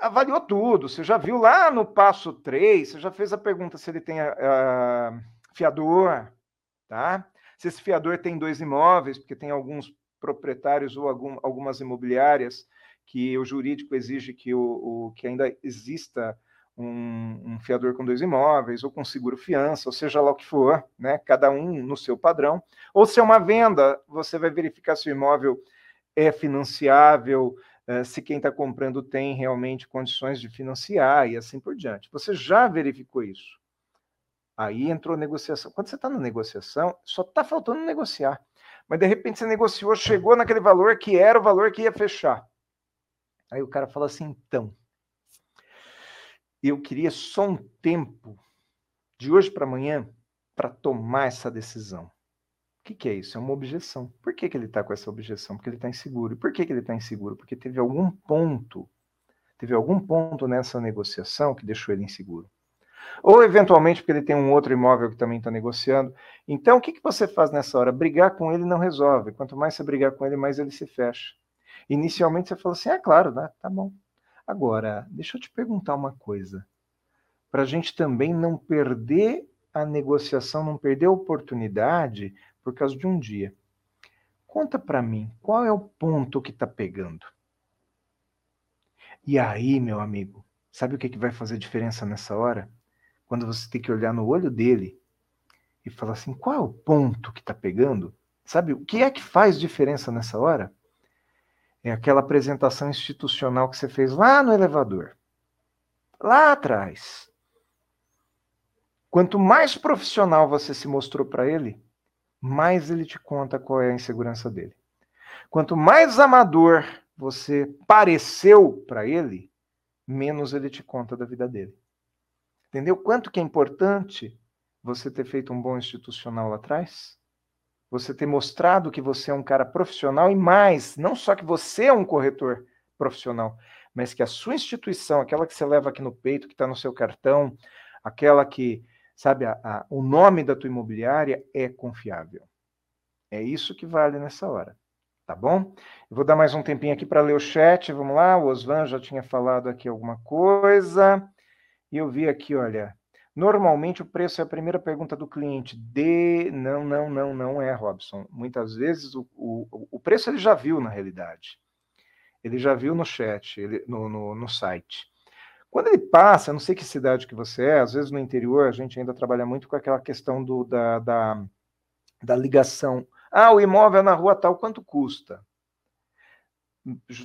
C: avaliou tudo, você já viu lá no passo 3, você já fez a pergunta se ele tem a fiador, tá? Se esse fiador tem dois imóveis, porque tem alguns proprietários ou algum, algumas imobiliárias que o jurídico exige que, o, o que ainda exista um, um, fiador com dois imóveis, ou com seguro fiança, ou seja lá o que for, né? cada um no seu padrão. Ou se é uma venda, você vai verificar se o imóvel é financiável, se quem está comprando tem realmente condições de financiar e assim por diante. Você já verificou isso. Aí entrou negociação. Quando você está na negociação, só está faltando negociar. Mas de repente você negociou, chegou naquele valor que era o valor que ia fechar. Aí o cara fala assim: então, eu queria só um tempo, de hoje para amanhã, para tomar essa decisão. O que, que, é isso? É uma objeção. Por que, que ele está com essa objeção? Porque ele está inseguro. E por que, que ele está inseguro? Porque teve algum ponto, teve algum ponto nessa negociação que deixou ele inseguro. Ou, eventualmente, porque ele tem um outro imóvel que também está negociando. Então, o que, que você faz nessa hora? Brigar com ele não resolve. Quanto mais você brigar com ele, mais ele se fecha. Inicialmente, você fala assim: ah, claro, né? tá bom. Agora, deixa eu te perguntar uma coisa. Para a gente também não perder a negociação, não perder a oportunidade por causa de um dia. Conta para mim, qual é o ponto que está pegando? E aí, meu amigo, sabe o que, que vai fazer diferença nessa hora? Quando você tem que olhar no olho dele e falar assim: qual é o ponto que está pegando? Sabe, o que é que faz diferença nessa hora? É aquela apresentação institucional que você fez lá no elevador, lá atrás. Quanto mais profissional você se mostrou para ele, mais ele te conta qual é a insegurança dele. Quanto mais amador você pareceu para ele, menos ele te conta da vida dele. Entendeu quanto que é importante você ter feito um bom institucional lá atrás? você ter mostrado que você é um cara profissional e mais, não só que você é um corretor profissional, mas que a sua instituição, aquela que você leva aqui no peito, que está no seu cartão, aquela que, sabe, a, a, o nome da tua imobiliária é confiável. É isso que vale nessa hora, tá bom? Eu vou dar mais um tempinho aqui para ler o chat, vamos lá, o Osvan já tinha falado aqui alguma coisa, e eu vi aqui, olha, Normalmente o preço é a primeira pergunta do cliente. De não, não, não, não é, Robson. Muitas vezes o, o, o preço ele já viu na realidade. Ele já viu no chat, ele, no, no, no site. Quando ele passa, não sei que cidade que você é, às vezes no interior a gente ainda trabalha muito com aquela questão do, da, da, da ligação. Ah, o imóvel é na rua tal, quanto custa?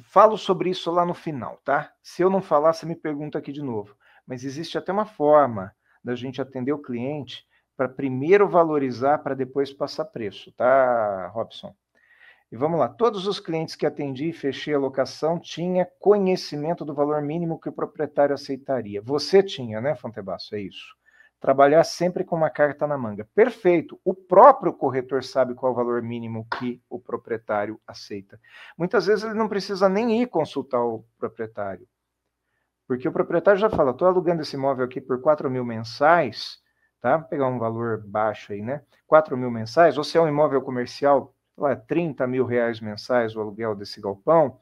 C: Falo sobre isso lá no final, tá? Se eu não falar, você me pergunta aqui de novo. Mas existe até uma forma da gente atender o cliente para primeiro valorizar para depois passar preço, tá, Robson? E vamos lá, todos os clientes que atendi e fechei a locação tinha conhecimento do valor mínimo que o proprietário aceitaria. Você tinha, né, Fontebasso? É isso. trabalhar sempre com uma carta na manga. Perfeito. O próprio corretor sabe qual é o valor mínimo que o proprietário aceita. Muitas vezes ele não precisa nem ir consultar o proprietário. Porque o proprietário já fala, estou alugando esse imóvel aqui por 4 mil mensais, tá? Vou pegar um valor baixo aí, né? 4 mil mensais, ou se é um imóvel comercial, lá, 30 mil reais mensais o aluguel desse galpão,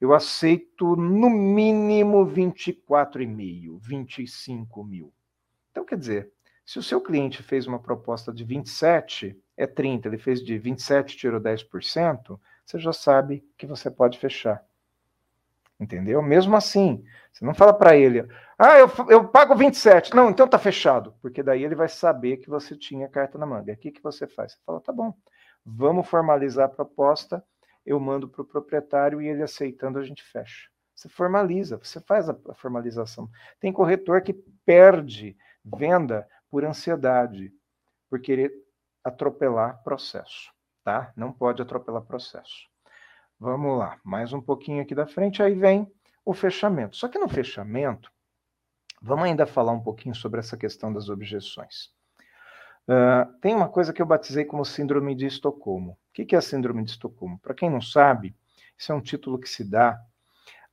C: eu aceito no mínimo 24,5, 25 mil. Então, quer dizer, se o seu cliente fez uma proposta de 27, é 30, ele fez de 27, tirou 10%, você já sabe que você pode fechar. Entendeu? Mesmo assim, você não fala para ele, ah, eu, eu pago 27. Não, então tá fechado. Porque daí ele vai saber que você tinha carta na manga. O que, que você faz? Você fala, tá bom, vamos formalizar a proposta, eu mando para o proprietário e ele aceitando, a gente fecha. Você formaliza, você faz a, formalização. Tem corretor que perde venda por ansiedade, por querer atropelar processo, tá? Não pode atropelar processo. Vamos lá, mais um pouquinho aqui da frente, aí vem o fechamento. Só que no fechamento, vamos ainda falar um pouquinho sobre essa questão das objeções. Uh, tem uma coisa que eu batizei como Síndrome de Estocolmo. O que é a Síndrome de Estocolmo? Para quem não sabe, isso é um título que se dá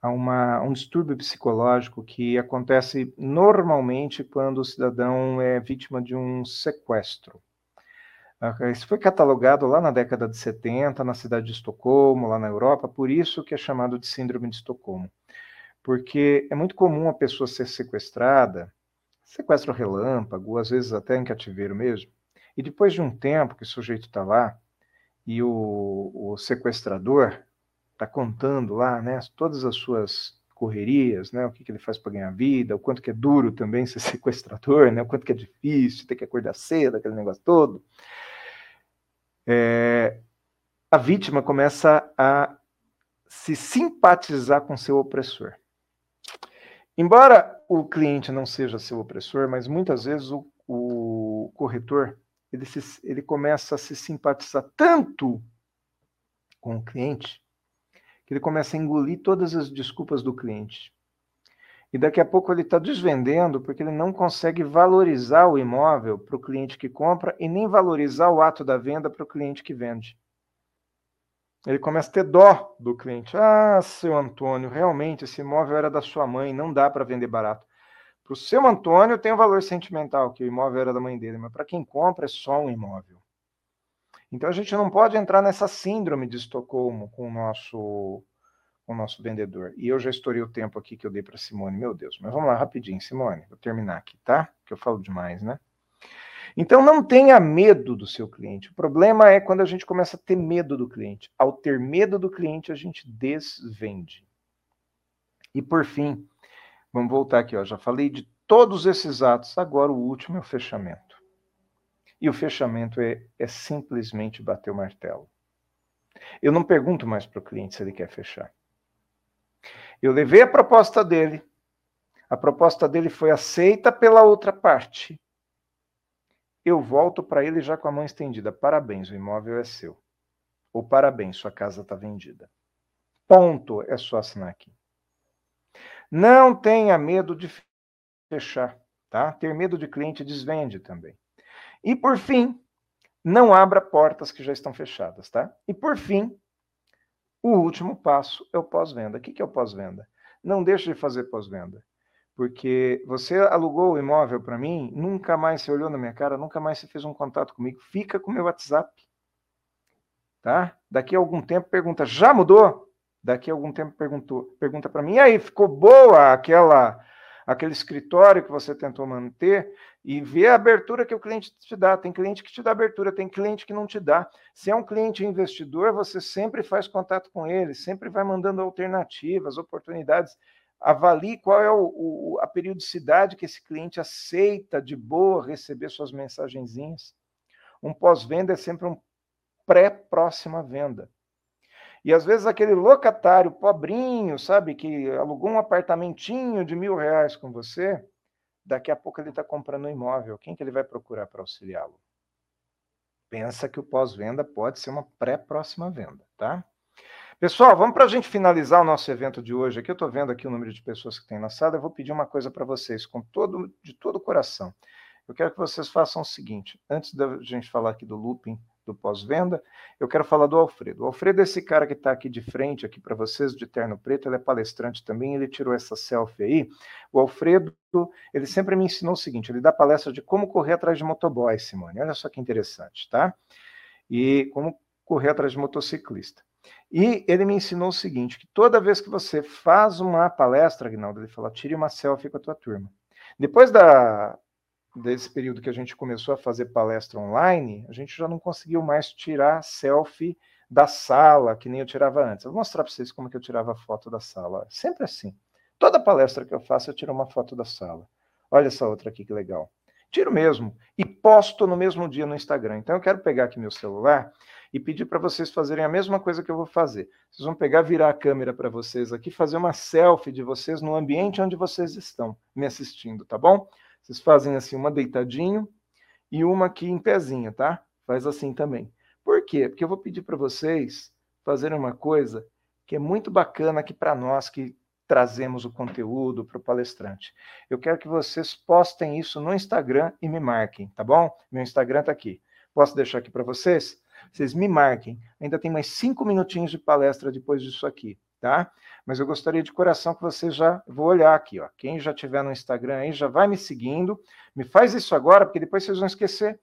C: a uma, um distúrbio psicológico que acontece normalmente quando o cidadão é vítima de um sequestro. Ah, isso foi catalogado lá na década de 70, na cidade de Estocolmo, lá na Europa, por isso que é chamado de Síndrome de Estocolmo. Porque é muito comum a pessoa ser sequestrada, sequestro relâmpago, às vezes até em cativeiro mesmo, e depois de um tempo que o sujeito está lá, e o, o sequestrador está contando lá, né, todas as suas correrias, né, o que, que ele faz para ganhar vida, o quanto que é duro também ser sequestrador, né, o quanto que é difícil, ter que acordar cedo, aquele negócio todo. É, a vítima começa a se simpatizar com seu opressor. Embora o cliente não seja seu opressor, mas muitas vezes o, o corretor ele, se, ele começa a se simpatizar tanto com o cliente que ele começa a engolir todas as desculpas do cliente. E daqui a pouco ele está desvendendo porque ele não consegue valorizar o imóvel para o cliente que compra e nem valorizar o ato da venda para o cliente que vende. Ele começa a ter dó do cliente. Ah, seu Antônio, realmente esse imóvel era da sua mãe, não dá para vender barato. Para o seu Antônio tem um valor sentimental, que o imóvel era da mãe dele, mas para quem compra é só um imóvel. Então a gente não pode entrar nessa síndrome de Estocolmo com o nosso, com o nosso vendedor. E eu já estourei o tempo aqui que eu dei para Simone, meu Deus. Mas vamos lá rapidinho, Simone, vou terminar aqui, tá? Que eu falo demais, né? Então não tenha medo do seu cliente. O problema é quando a gente começa a ter medo do cliente. Ao ter medo do cliente, a gente desvende. E por fim, vamos voltar aqui, ó. Já falei de todos esses atos, agora o último é o fechamento. E o fechamento é, é simplesmente bater o martelo. Eu não pergunto mais para o cliente se ele quer fechar. Eu levei a proposta dele, a proposta dele foi aceita pela outra parte. Eu volto para ele já com a mão estendida. Parabéns, o imóvel é seu. Ou parabéns, sua casa está vendida. Ponto. É só assinar aqui. Não tenha medo de fechar, tá? Ter medo de cliente desvende também. E por fim, não abra portas que já estão fechadas, tá? E por fim, o último passo é o pós-venda. O que é o pós-venda? Não deixe de fazer pós-venda. Porque você alugou o imóvel para mim, nunca mais você olhou na minha cara, nunca mais você fez um contato comigo. Fica com meu WhatsApp. Tá? Daqui a algum tempo pergunta, já mudou? Daqui a algum tempo perguntou, pergunta para mim, e aí, ficou boa aquela aquele escritório que você tentou manter e ver a abertura que o cliente te dá. Tem cliente que te dá abertura, tem cliente que não te dá. Se é um cliente investidor, você sempre faz contato com ele, sempre vai mandando alternativas, oportunidades. Avalie qual é o, o, a periodicidade que esse cliente aceita de boa receber suas mensagenzinhas. Um pós-venda é sempre um pré-próxima venda. E às vezes aquele locatário pobrinho, sabe, que alugou um apartamentinho de mil reais com você, daqui a pouco ele está comprando um imóvel. Quem que ele vai procurar para auxiliá-lo? Pensa que o pós-venda pode ser uma pré-próxima venda, tá? Pessoal, vamos para a gente finalizar o nosso evento de hoje. Aqui eu estou vendo aqui o número de pessoas que tem na sala. Eu vou pedir uma coisa para vocês, com todo, de todo o coração. eu quero que vocês façam o seguinte: antes da gente falar aqui do looping do pós-venda, eu quero falar do Alfredo. O Alfredo é esse cara que está aqui de frente, aqui para vocês, de terno preto, ele é palestrante também, ele tirou essa selfie aí. O Alfredo, ele sempre me ensinou o seguinte: ele dá palestra de como correr atrás de motoboy, Simone. Olha só que interessante, tá? E como correr atrás de motociclista. E ele me ensinou o seguinte: que toda vez que você faz uma palestra, Agnaldo, ele fala, tire uma selfie com a tua turma. Depois da, desse período que a gente começou a fazer palestra online, a gente já não conseguiu mais tirar selfie da sala, que nem eu tirava antes. Eu vou mostrar para vocês como que eu tirava foto da sala. Sempre assim. Toda palestra que eu faço, eu tiro uma foto da sala. Olha essa outra aqui que legal. Tiro mesmo e posto no mesmo dia no Instagram. Então eu quero pegar aqui meu celular e pedir para vocês fazerem a mesma coisa que eu vou fazer. Vocês vão pegar, virar a câmera para vocês aqui, fazer uma selfie de vocês no ambiente onde vocês estão me assistindo, tá bom? Vocês fazem assim uma deitadinho e uma aqui em pezinho, tá? Faz assim também. Por quê? Porque eu vou pedir para vocês fazerem uma coisa que é muito bacana aqui para nós que trazemos o conteúdo para o palestrante. Eu quero que vocês postem isso no Instagram e me marquem, tá bom? Meu Instagram está aqui. Posso deixar aqui para vocês? Vocês me marquem. Ainda tem mais cinco minutinhos de palestra depois disso aqui tá? Mas eu gostaria de coração que você já vou olhar aqui, ó. Quem já tiver no Instagram aí já vai me seguindo. Me faz isso agora, porque depois vocês vão esquecer.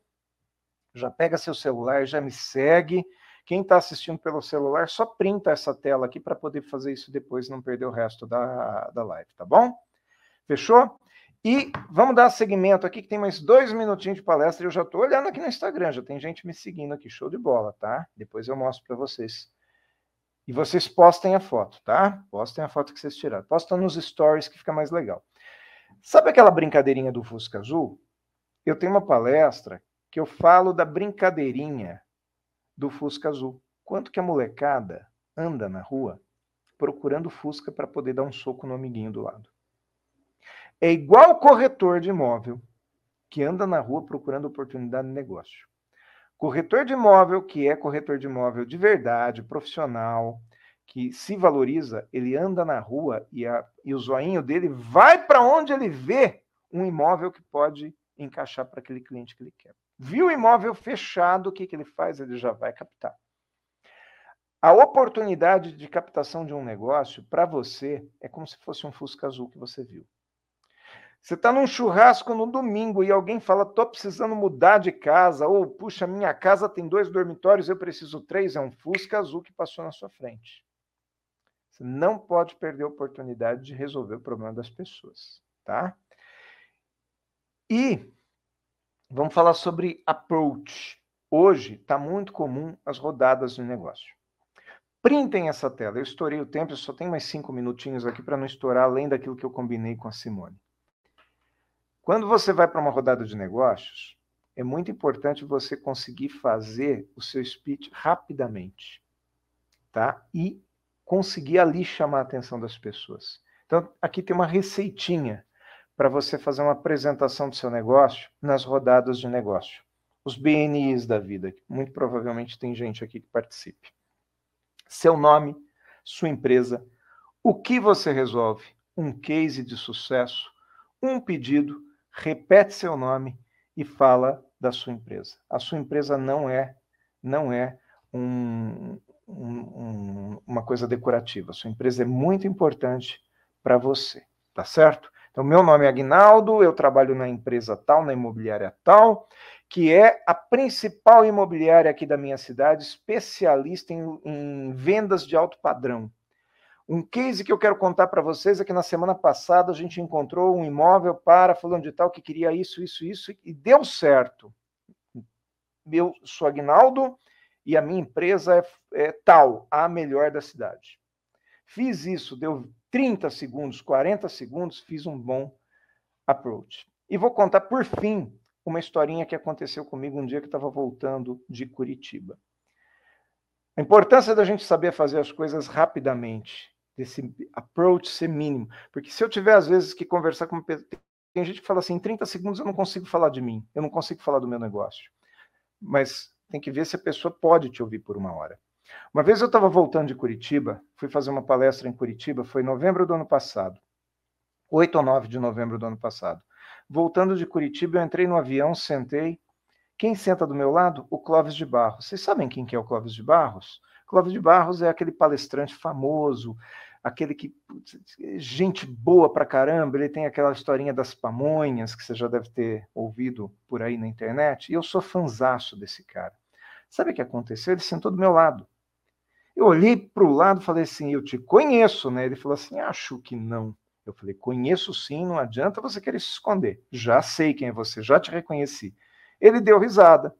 C: Já pega seu celular, já me segue. Quem está assistindo pelo celular, só printa essa tela aqui para poder fazer isso depois, não perder o resto da, da live, tá bom? Fechou? E vamos dar segmento aqui, que tem mais dois minutinhos de palestra. Eu já estou olhando aqui no Instagram, já tem gente me seguindo aqui, show de bola, tá? Depois eu mostro para vocês e vocês postem a foto, tá? Postem a foto que vocês tiraram. Posta nos stories que fica mais legal. Sabe aquela brincadeirinha do Fusca Azul? Eu tenho uma palestra que eu falo da brincadeirinha do Fusca Azul. Quanto que a molecada anda na rua procurando Fusca para poder dar um soco no amiguinho do lado. É igual corretor de imóvel que anda na rua procurando oportunidade de negócio. Corretor de imóvel, que é corretor de imóvel de verdade, profissional, que se valoriza, ele anda na rua e, a, e o zoinho dele vai para onde ele vê um imóvel que pode encaixar para aquele cliente que ele quer. Viu o imóvel fechado, o que, que ele faz? Ele já vai captar. A oportunidade de captação de um negócio para você é como se fosse um Fusca azul que você viu. Você está num churrasco no domingo e alguém fala, estou precisando mudar de casa, ou puxa, minha casa tem dois dormitórios, eu preciso três, é um Fusca azul que passou na sua frente. Você não pode perder a oportunidade de resolver o problema das pessoas, tá? E vamos falar sobre approach. Hoje está muito comum as rodadas de negócio. Printem essa tela. Eu estourei o tempo, eu só tenho mais cinco minutinhos aqui para não estourar além daquilo que eu combinei com a Simone. Quando você vai para uma rodada de negócios, é muito importante você conseguir fazer o seu speech rapidamente, tá? E conseguir ali chamar a atenção das pessoas. Então, aqui tem uma receitinha para você fazer uma apresentação do seu negócio nas rodadas de negócio. Os BNIs da vida, muito provavelmente tem gente aqui que participe. Seu nome, sua empresa, o que você resolve, um case de sucesso, um pedido, repete seu nome e fala da sua empresa. A sua empresa não é não é um, um, uma coisa decorativa. A sua empresa é muito importante para você, tá certo? Então, meu nome é Agnaldo, eu trabalho na empresa tal, na imobiliária tal, que é a principal imobiliária aqui da minha cidade, especialista em, em vendas de alto padrão. Um case que eu quero contar para vocês é que na semana passada a gente encontrou um imóvel para falando de tal que queria isso, isso, isso e deu certo. Eu sou Agnaldo e a minha empresa é, é tal, a melhor da cidade. Fiz isso, deu 30 segundos, 40 segundos, fiz um bom approach. E vou contar por fim uma historinha que aconteceu comigo um dia que estava voltando de Curitiba. A importância da gente saber fazer as coisas rapidamente desse approach ser mínimo. Porque se eu tiver, às vezes, que conversar com tem gente que fala assim, em 30 segundos eu não consigo falar de mim, eu não consigo falar do meu negócio. Mas tem que ver se a pessoa pode te ouvir por uma hora. Uma vez eu estava voltando de Curitiba, fui fazer uma palestra em Curitiba, foi em novembro do ano passado, 8 ou 9 de novembro do ano passado. Voltando de Curitiba, eu entrei no avião, sentei. Quem senta do meu lado? O Clóvis de Barros. Vocês sabem quem que é o Clóvis de Barros? Clóvis de Barros é aquele palestrante famoso, aquele que gente boa pra caramba, ele tem aquela historinha das pamonhas que você já deve ter ouvido por aí na internet, e eu sou fanzaço desse cara. Sabe o que aconteceu? Ele sentou do meu lado. Eu olhei para o lado e falei assim: Eu te conheço, né? Ele falou assim: Acho que não. Eu falei: Conheço sim, não adianta você querer se esconder. Já sei quem é você, já te reconheci. Ele deu risada.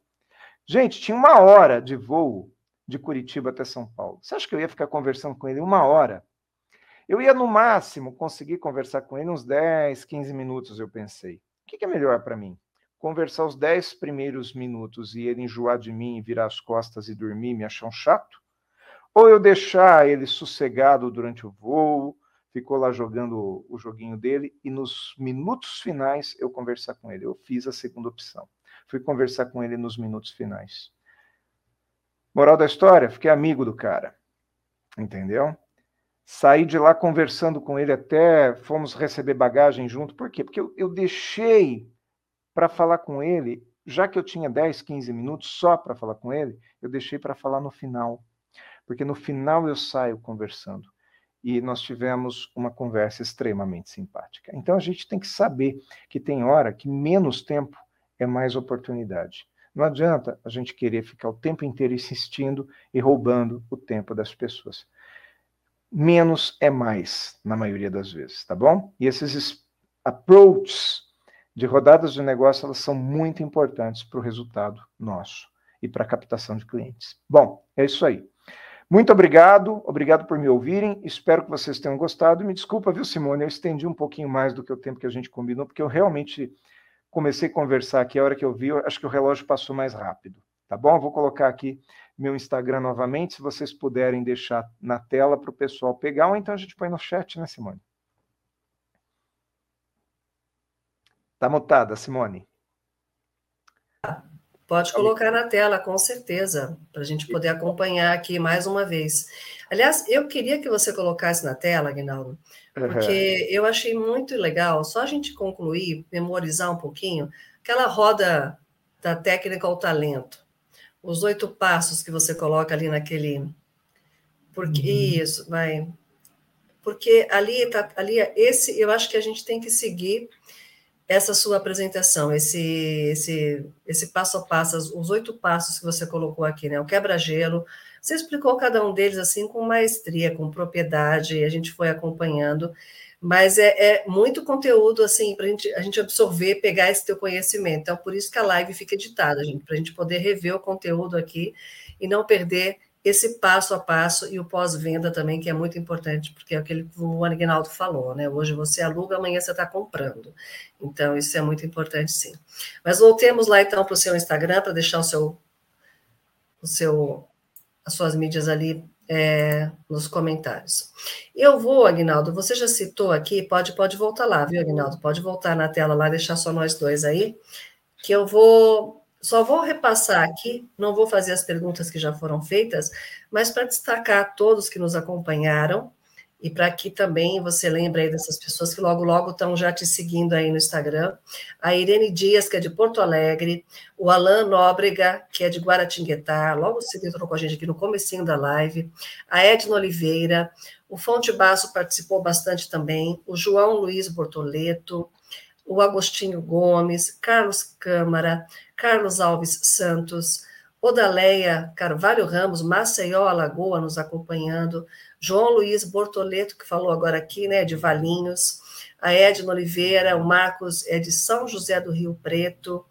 C: Gente, tinha uma hora de voo de Curitiba até São Paulo. Você acha que eu ia ficar conversando com ele uma hora? Eu ia, no máximo, conseguir conversar com ele uns 10, 15 minutos, eu pensei. O que é melhor para mim? Conversar os 10 primeiros minutos e ele enjoar de mim, virar as costas e dormir, me achar um chato? Ou eu deixar ele sossegado durante o voo, ficou lá jogando o joguinho dele e nos minutos finais eu conversar com ele. Eu fiz a segunda opção. Fui conversar com ele nos minutos finais. Moral da história, fiquei amigo do cara. Entendeu? Saí de lá conversando com ele até fomos receber bagagem junto. Por quê? Porque eu, eu deixei para falar com ele, já que eu tinha 10, 15 minutos só para falar com ele, eu deixei para falar no final porque no final eu saio conversando. E nós tivemos uma conversa extremamente simpática. Então a gente tem que saber que tem hora que menos tempo é mais oportunidade. Não adianta a gente querer ficar o tempo inteiro insistindo e roubando o tempo das pessoas. Menos é mais, na maioria das vezes, tá bom? E esses approaches de rodadas de negócio, elas são muito importantes para o resultado nosso e para a captação de clientes. Bom, é isso aí. Muito obrigado, obrigado por me ouvirem. Espero que vocês tenham gostado. Me desculpa, viu, Simone? Eu estendi um pouquinho mais do que o tempo que a gente combinou, porque eu realmente comecei a conversar aqui. A hora que eu vi, eu acho que o relógio passou mais rápido. Tá bom? Vou colocar aqui meu Instagram novamente, se vocês puderem deixar na tela para o pessoal pegar, ou então a gente põe no chat, né, Simone? Tá mutada, Simone.
B: Pode colocar na tela, com certeza, para a gente poder acompanhar aqui mais uma vez. Aliás, eu queria que você colocasse na tela, Aguinaldo, porque uhum. eu achei muito legal, só a gente concluir, memorizar um pouquinho, aquela roda da técnica ao talento. Os oito passos que você coloca ali naquele. Porque uhum. isso, vai. Porque ali tá, ali esse, eu acho que a gente tem que seguir essa sua apresentação, esse, esse, esse passo a passo, os oito passos que você colocou aqui, né? O quebra-gelo. Você explicou cada um deles assim com maestria, com propriedade, a gente foi acompanhando, mas é, é muito conteúdo assim para gente, a gente absorver, pegar esse teu conhecimento. Então, por isso que a live fica editada, gente, para a gente poder rever o conteúdo aqui e não perder esse passo a passo e o pós-venda também, que é muito importante, porque é aquele que o Agnaldo falou, né? Hoje você aluga, amanhã você está comprando. Então, isso é muito importante, sim. Mas voltemos lá então para o seu Instagram, para deixar o seu, o seu, as suas mídias ali é, nos comentários. Eu vou, Agnaldo, você já citou aqui, pode, pode voltar lá, viu, Agnaldo? Pode voltar na tela lá, deixar só nós dois aí, que eu vou só vou repassar aqui, não vou fazer as perguntas que já foram feitas, mas para destacar todos que nos acompanharam e para que também você lembre aí dessas pessoas que logo, logo estão já te seguindo aí no Instagram. A Irene Dias, que é de Porto Alegre, o Alan Nóbrega, que é de Guaratinguetá, logo se entrou com a gente aqui no comecinho da live, a Edna Oliveira, o Fonte Basso participou bastante também, o João Luiz Bortoleto, o Agostinho Gomes, Carlos Câmara, Carlos Alves Santos, Odaleia Carvalho Ramos, Maceió Alagoa nos acompanhando, João Luiz Bortoleto, que falou agora aqui, né, de Valinhos, a Edna Oliveira, o Marcos é de São José do Rio Preto,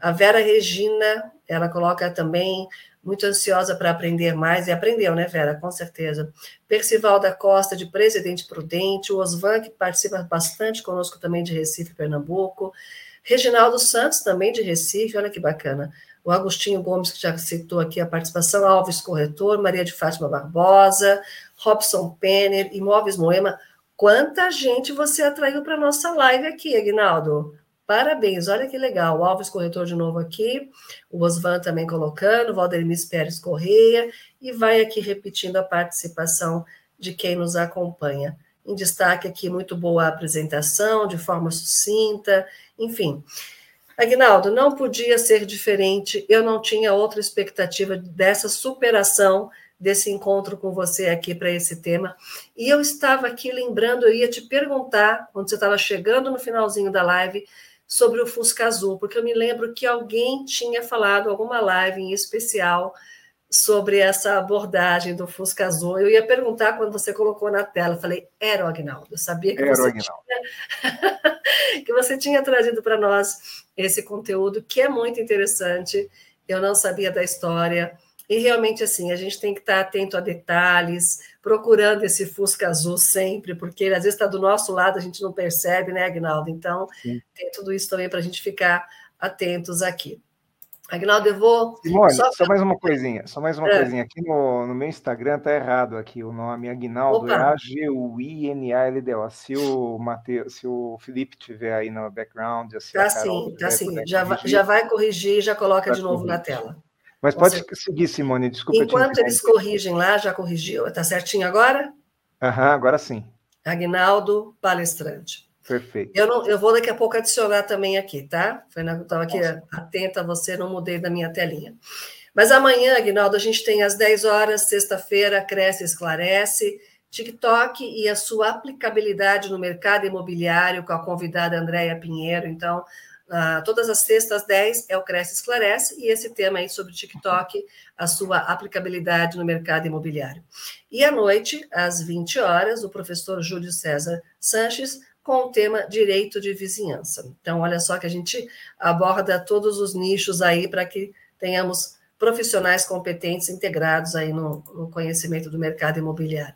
B: a Vera Regina, ela coloca também muito ansiosa para aprender mais, e aprendeu, né, Vera? Com certeza. Percival da Costa, de Presidente Prudente, o Osvan, que participa bastante conosco também de Recife, Pernambuco, Reginaldo Santos, também de Recife, olha que bacana. O Agostinho Gomes, que já citou aqui a participação, Alves Corretor, Maria de Fátima Barbosa, Robson Penner, Imóveis Moema. Quanta gente você atraiu para nossa live aqui, Aguinaldo? Parabéns, olha que legal. O Alves Corretor de novo aqui, o Osvan também colocando, Valdemir Pérez Correia, e vai aqui repetindo a participação de quem nos acompanha. em destaque aqui, muito boa a apresentação, de forma sucinta, enfim. Agnaldo, não podia ser diferente, eu não tinha outra expectativa dessa superação desse encontro com você aqui para esse tema. E eu estava aqui lembrando, eu ia te perguntar, quando você estava chegando no finalzinho da live, sobre o Fusca Azul, porque eu me lembro que alguém tinha falado, alguma live em especial, sobre essa abordagem do Fusca Azul. Eu ia perguntar quando você colocou na tela, eu falei, era o Agnaldo, eu sabia que, era você, tinha, que você tinha trazido para nós esse conteúdo, que é muito interessante, eu não sabia da história, e realmente, assim, a gente tem que estar atento a detalhes, procurando esse Fusca azul sempre, porque ele às vezes está do nosso lado, a gente não percebe, né, Agnaldo? Então, Sim. tem tudo isso também para a gente ficar atentos aqui. Agnaldo, eu vou.
C: Simone, só... só mais uma coisinha, só mais uma é. coisinha. Aqui no, no meu Instagram tá errado aqui o nome Agnaldo, é A-G-U-I-N-A-L-D-O. Se o Mateus, se o Felipe tiver aí no background,
B: assim, tá sim, tá sim. Já, vai, já vai corrigir, já coloca tá de novo corrigir. na tela.
C: Mas pode Você... seguir, Simone, desculpa.
B: Enquanto eles corrigem lá, já corrigiu. Está certinho agora?
C: Aham, agora sim.
B: Agnaldo, palestrante.
C: Perfeito.
B: Eu, não, eu vou daqui a pouco adicionar também aqui, tá? Estava aqui Nossa. atenta a você, não mudei da minha telinha. Mas amanhã, Agnaldo, a gente tem às 10 horas, sexta-feira, Cresce Esclarece, TikTok e a sua aplicabilidade no mercado imobiliário com a convidada Andréia Pinheiro. Então, Uh, todas as sextas às 10 é o Cresce Esclarece, e esse tema aí sobre TikTok, a sua aplicabilidade no mercado imobiliário. E à noite, às 20 horas, o professor Júlio César Sanches com o tema Direito de Vizinhança. Então, olha só que a gente aborda todos os nichos aí para que tenhamos profissionais competentes integrados aí no, no conhecimento do mercado imobiliário.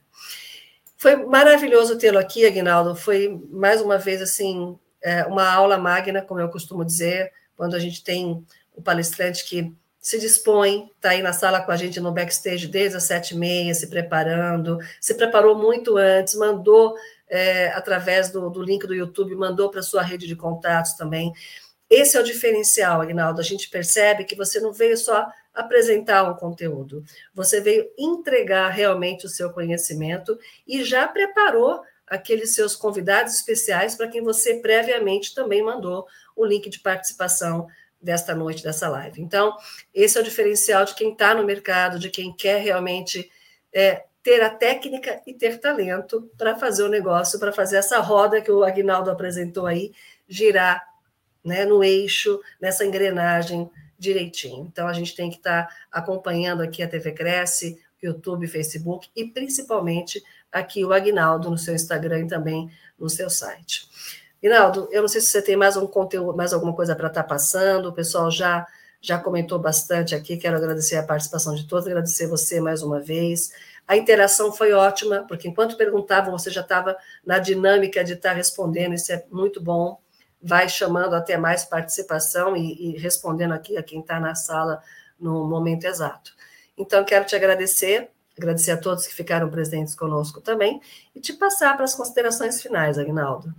B: Foi maravilhoso tê-lo aqui, Aguinaldo. Foi mais uma vez assim é, uma aula magna, como eu costumo dizer, quando a gente tem o palestrante que se dispõe, está aí na sala com a gente no backstage desde as sete e meia, se preparando, se preparou muito antes, mandou é, através do, do link do YouTube, mandou para sua rede de contatos também. Esse é o diferencial, Agnaldo. A gente percebe que você não veio só apresentar um conteúdo, você veio entregar realmente o seu conhecimento e já preparou aqueles seus convidados especiais para quem você previamente também mandou o link de participação desta noite, dessa live. Então, esse é o diferencial de quem está no mercado, de quem quer realmente é, ter a técnica e ter talento para fazer o negócio, para fazer essa roda que o Agnaldo apresentou aí, girar né, no eixo, nessa engrenagem direitinho. Então, a gente tem que estar tá acompanhando aqui a TV Cresce, YouTube, Facebook e principalmente aqui o Agnaldo no seu Instagram e também no seu site. Agnaldo, eu não sei se você tem mais um conteúdo, mais alguma coisa para estar tá passando, o pessoal já já comentou bastante aqui, quero agradecer a participação de todos, agradecer você mais uma vez. A interação foi ótima, porque enquanto perguntavam, você já estava na dinâmica de estar tá respondendo, isso é muito bom. Vai chamando até mais participação e, e respondendo aqui a quem está na sala no momento exato. Então, quero te agradecer agradecer a todos que ficaram presentes conosco também e te passar para as considerações finais, Agnaldo.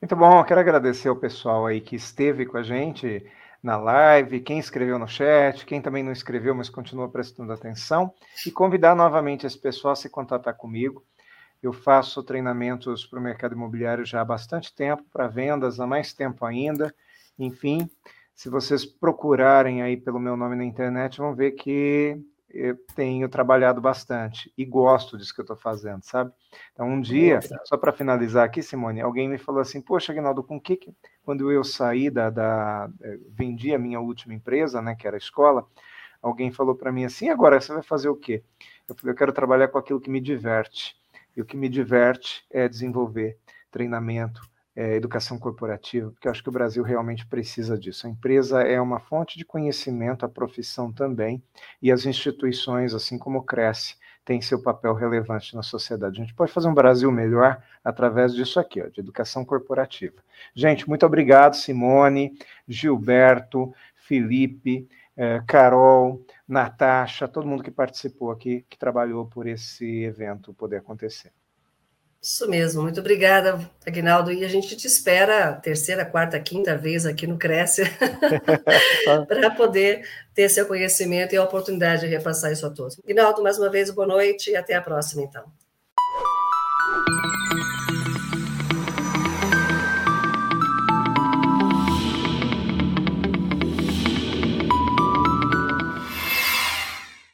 C: Muito bom, quero agradecer ao pessoal aí que esteve com a gente na live, quem escreveu no chat, quem também não escreveu, mas continua prestando atenção, e convidar novamente esse pessoal a se contatar comigo. Eu faço treinamentos para o mercado imobiliário já há bastante tempo, para vendas há mais tempo ainda. Enfim, se vocês procurarem aí pelo meu nome na internet, vão ver que eu tenho trabalhado bastante e gosto disso que eu estou fazendo, sabe? Então, um dia, só para finalizar aqui, Simone, alguém me falou assim: Poxa, Aguinaldo, com que, que quando eu saí da, da. Eh, vendi a minha última empresa, né, que era a escola, alguém falou para mim assim: agora você vai fazer o quê? Eu falei: eu quero trabalhar com aquilo que me diverte. E o que me diverte é desenvolver treinamento, é, educação corporativa, porque eu acho que o Brasil realmente precisa disso. A empresa é uma fonte de conhecimento, a profissão também, e as instituições, assim como cresce, têm seu papel relevante na sociedade. A gente pode fazer um Brasil melhor através disso aqui, ó, de educação corporativa. Gente, muito obrigado, Simone, Gilberto, Felipe, eh, Carol, Natasha, todo mundo que participou aqui, que trabalhou por esse evento poder acontecer.
B: Isso mesmo, muito obrigada, Aguinaldo. E a gente te espera terceira, quarta, quinta vez aqui no Cresce para poder ter seu conhecimento e a oportunidade de repassar isso a todos. Aguinaldo, mais uma vez, boa noite e até a próxima, então.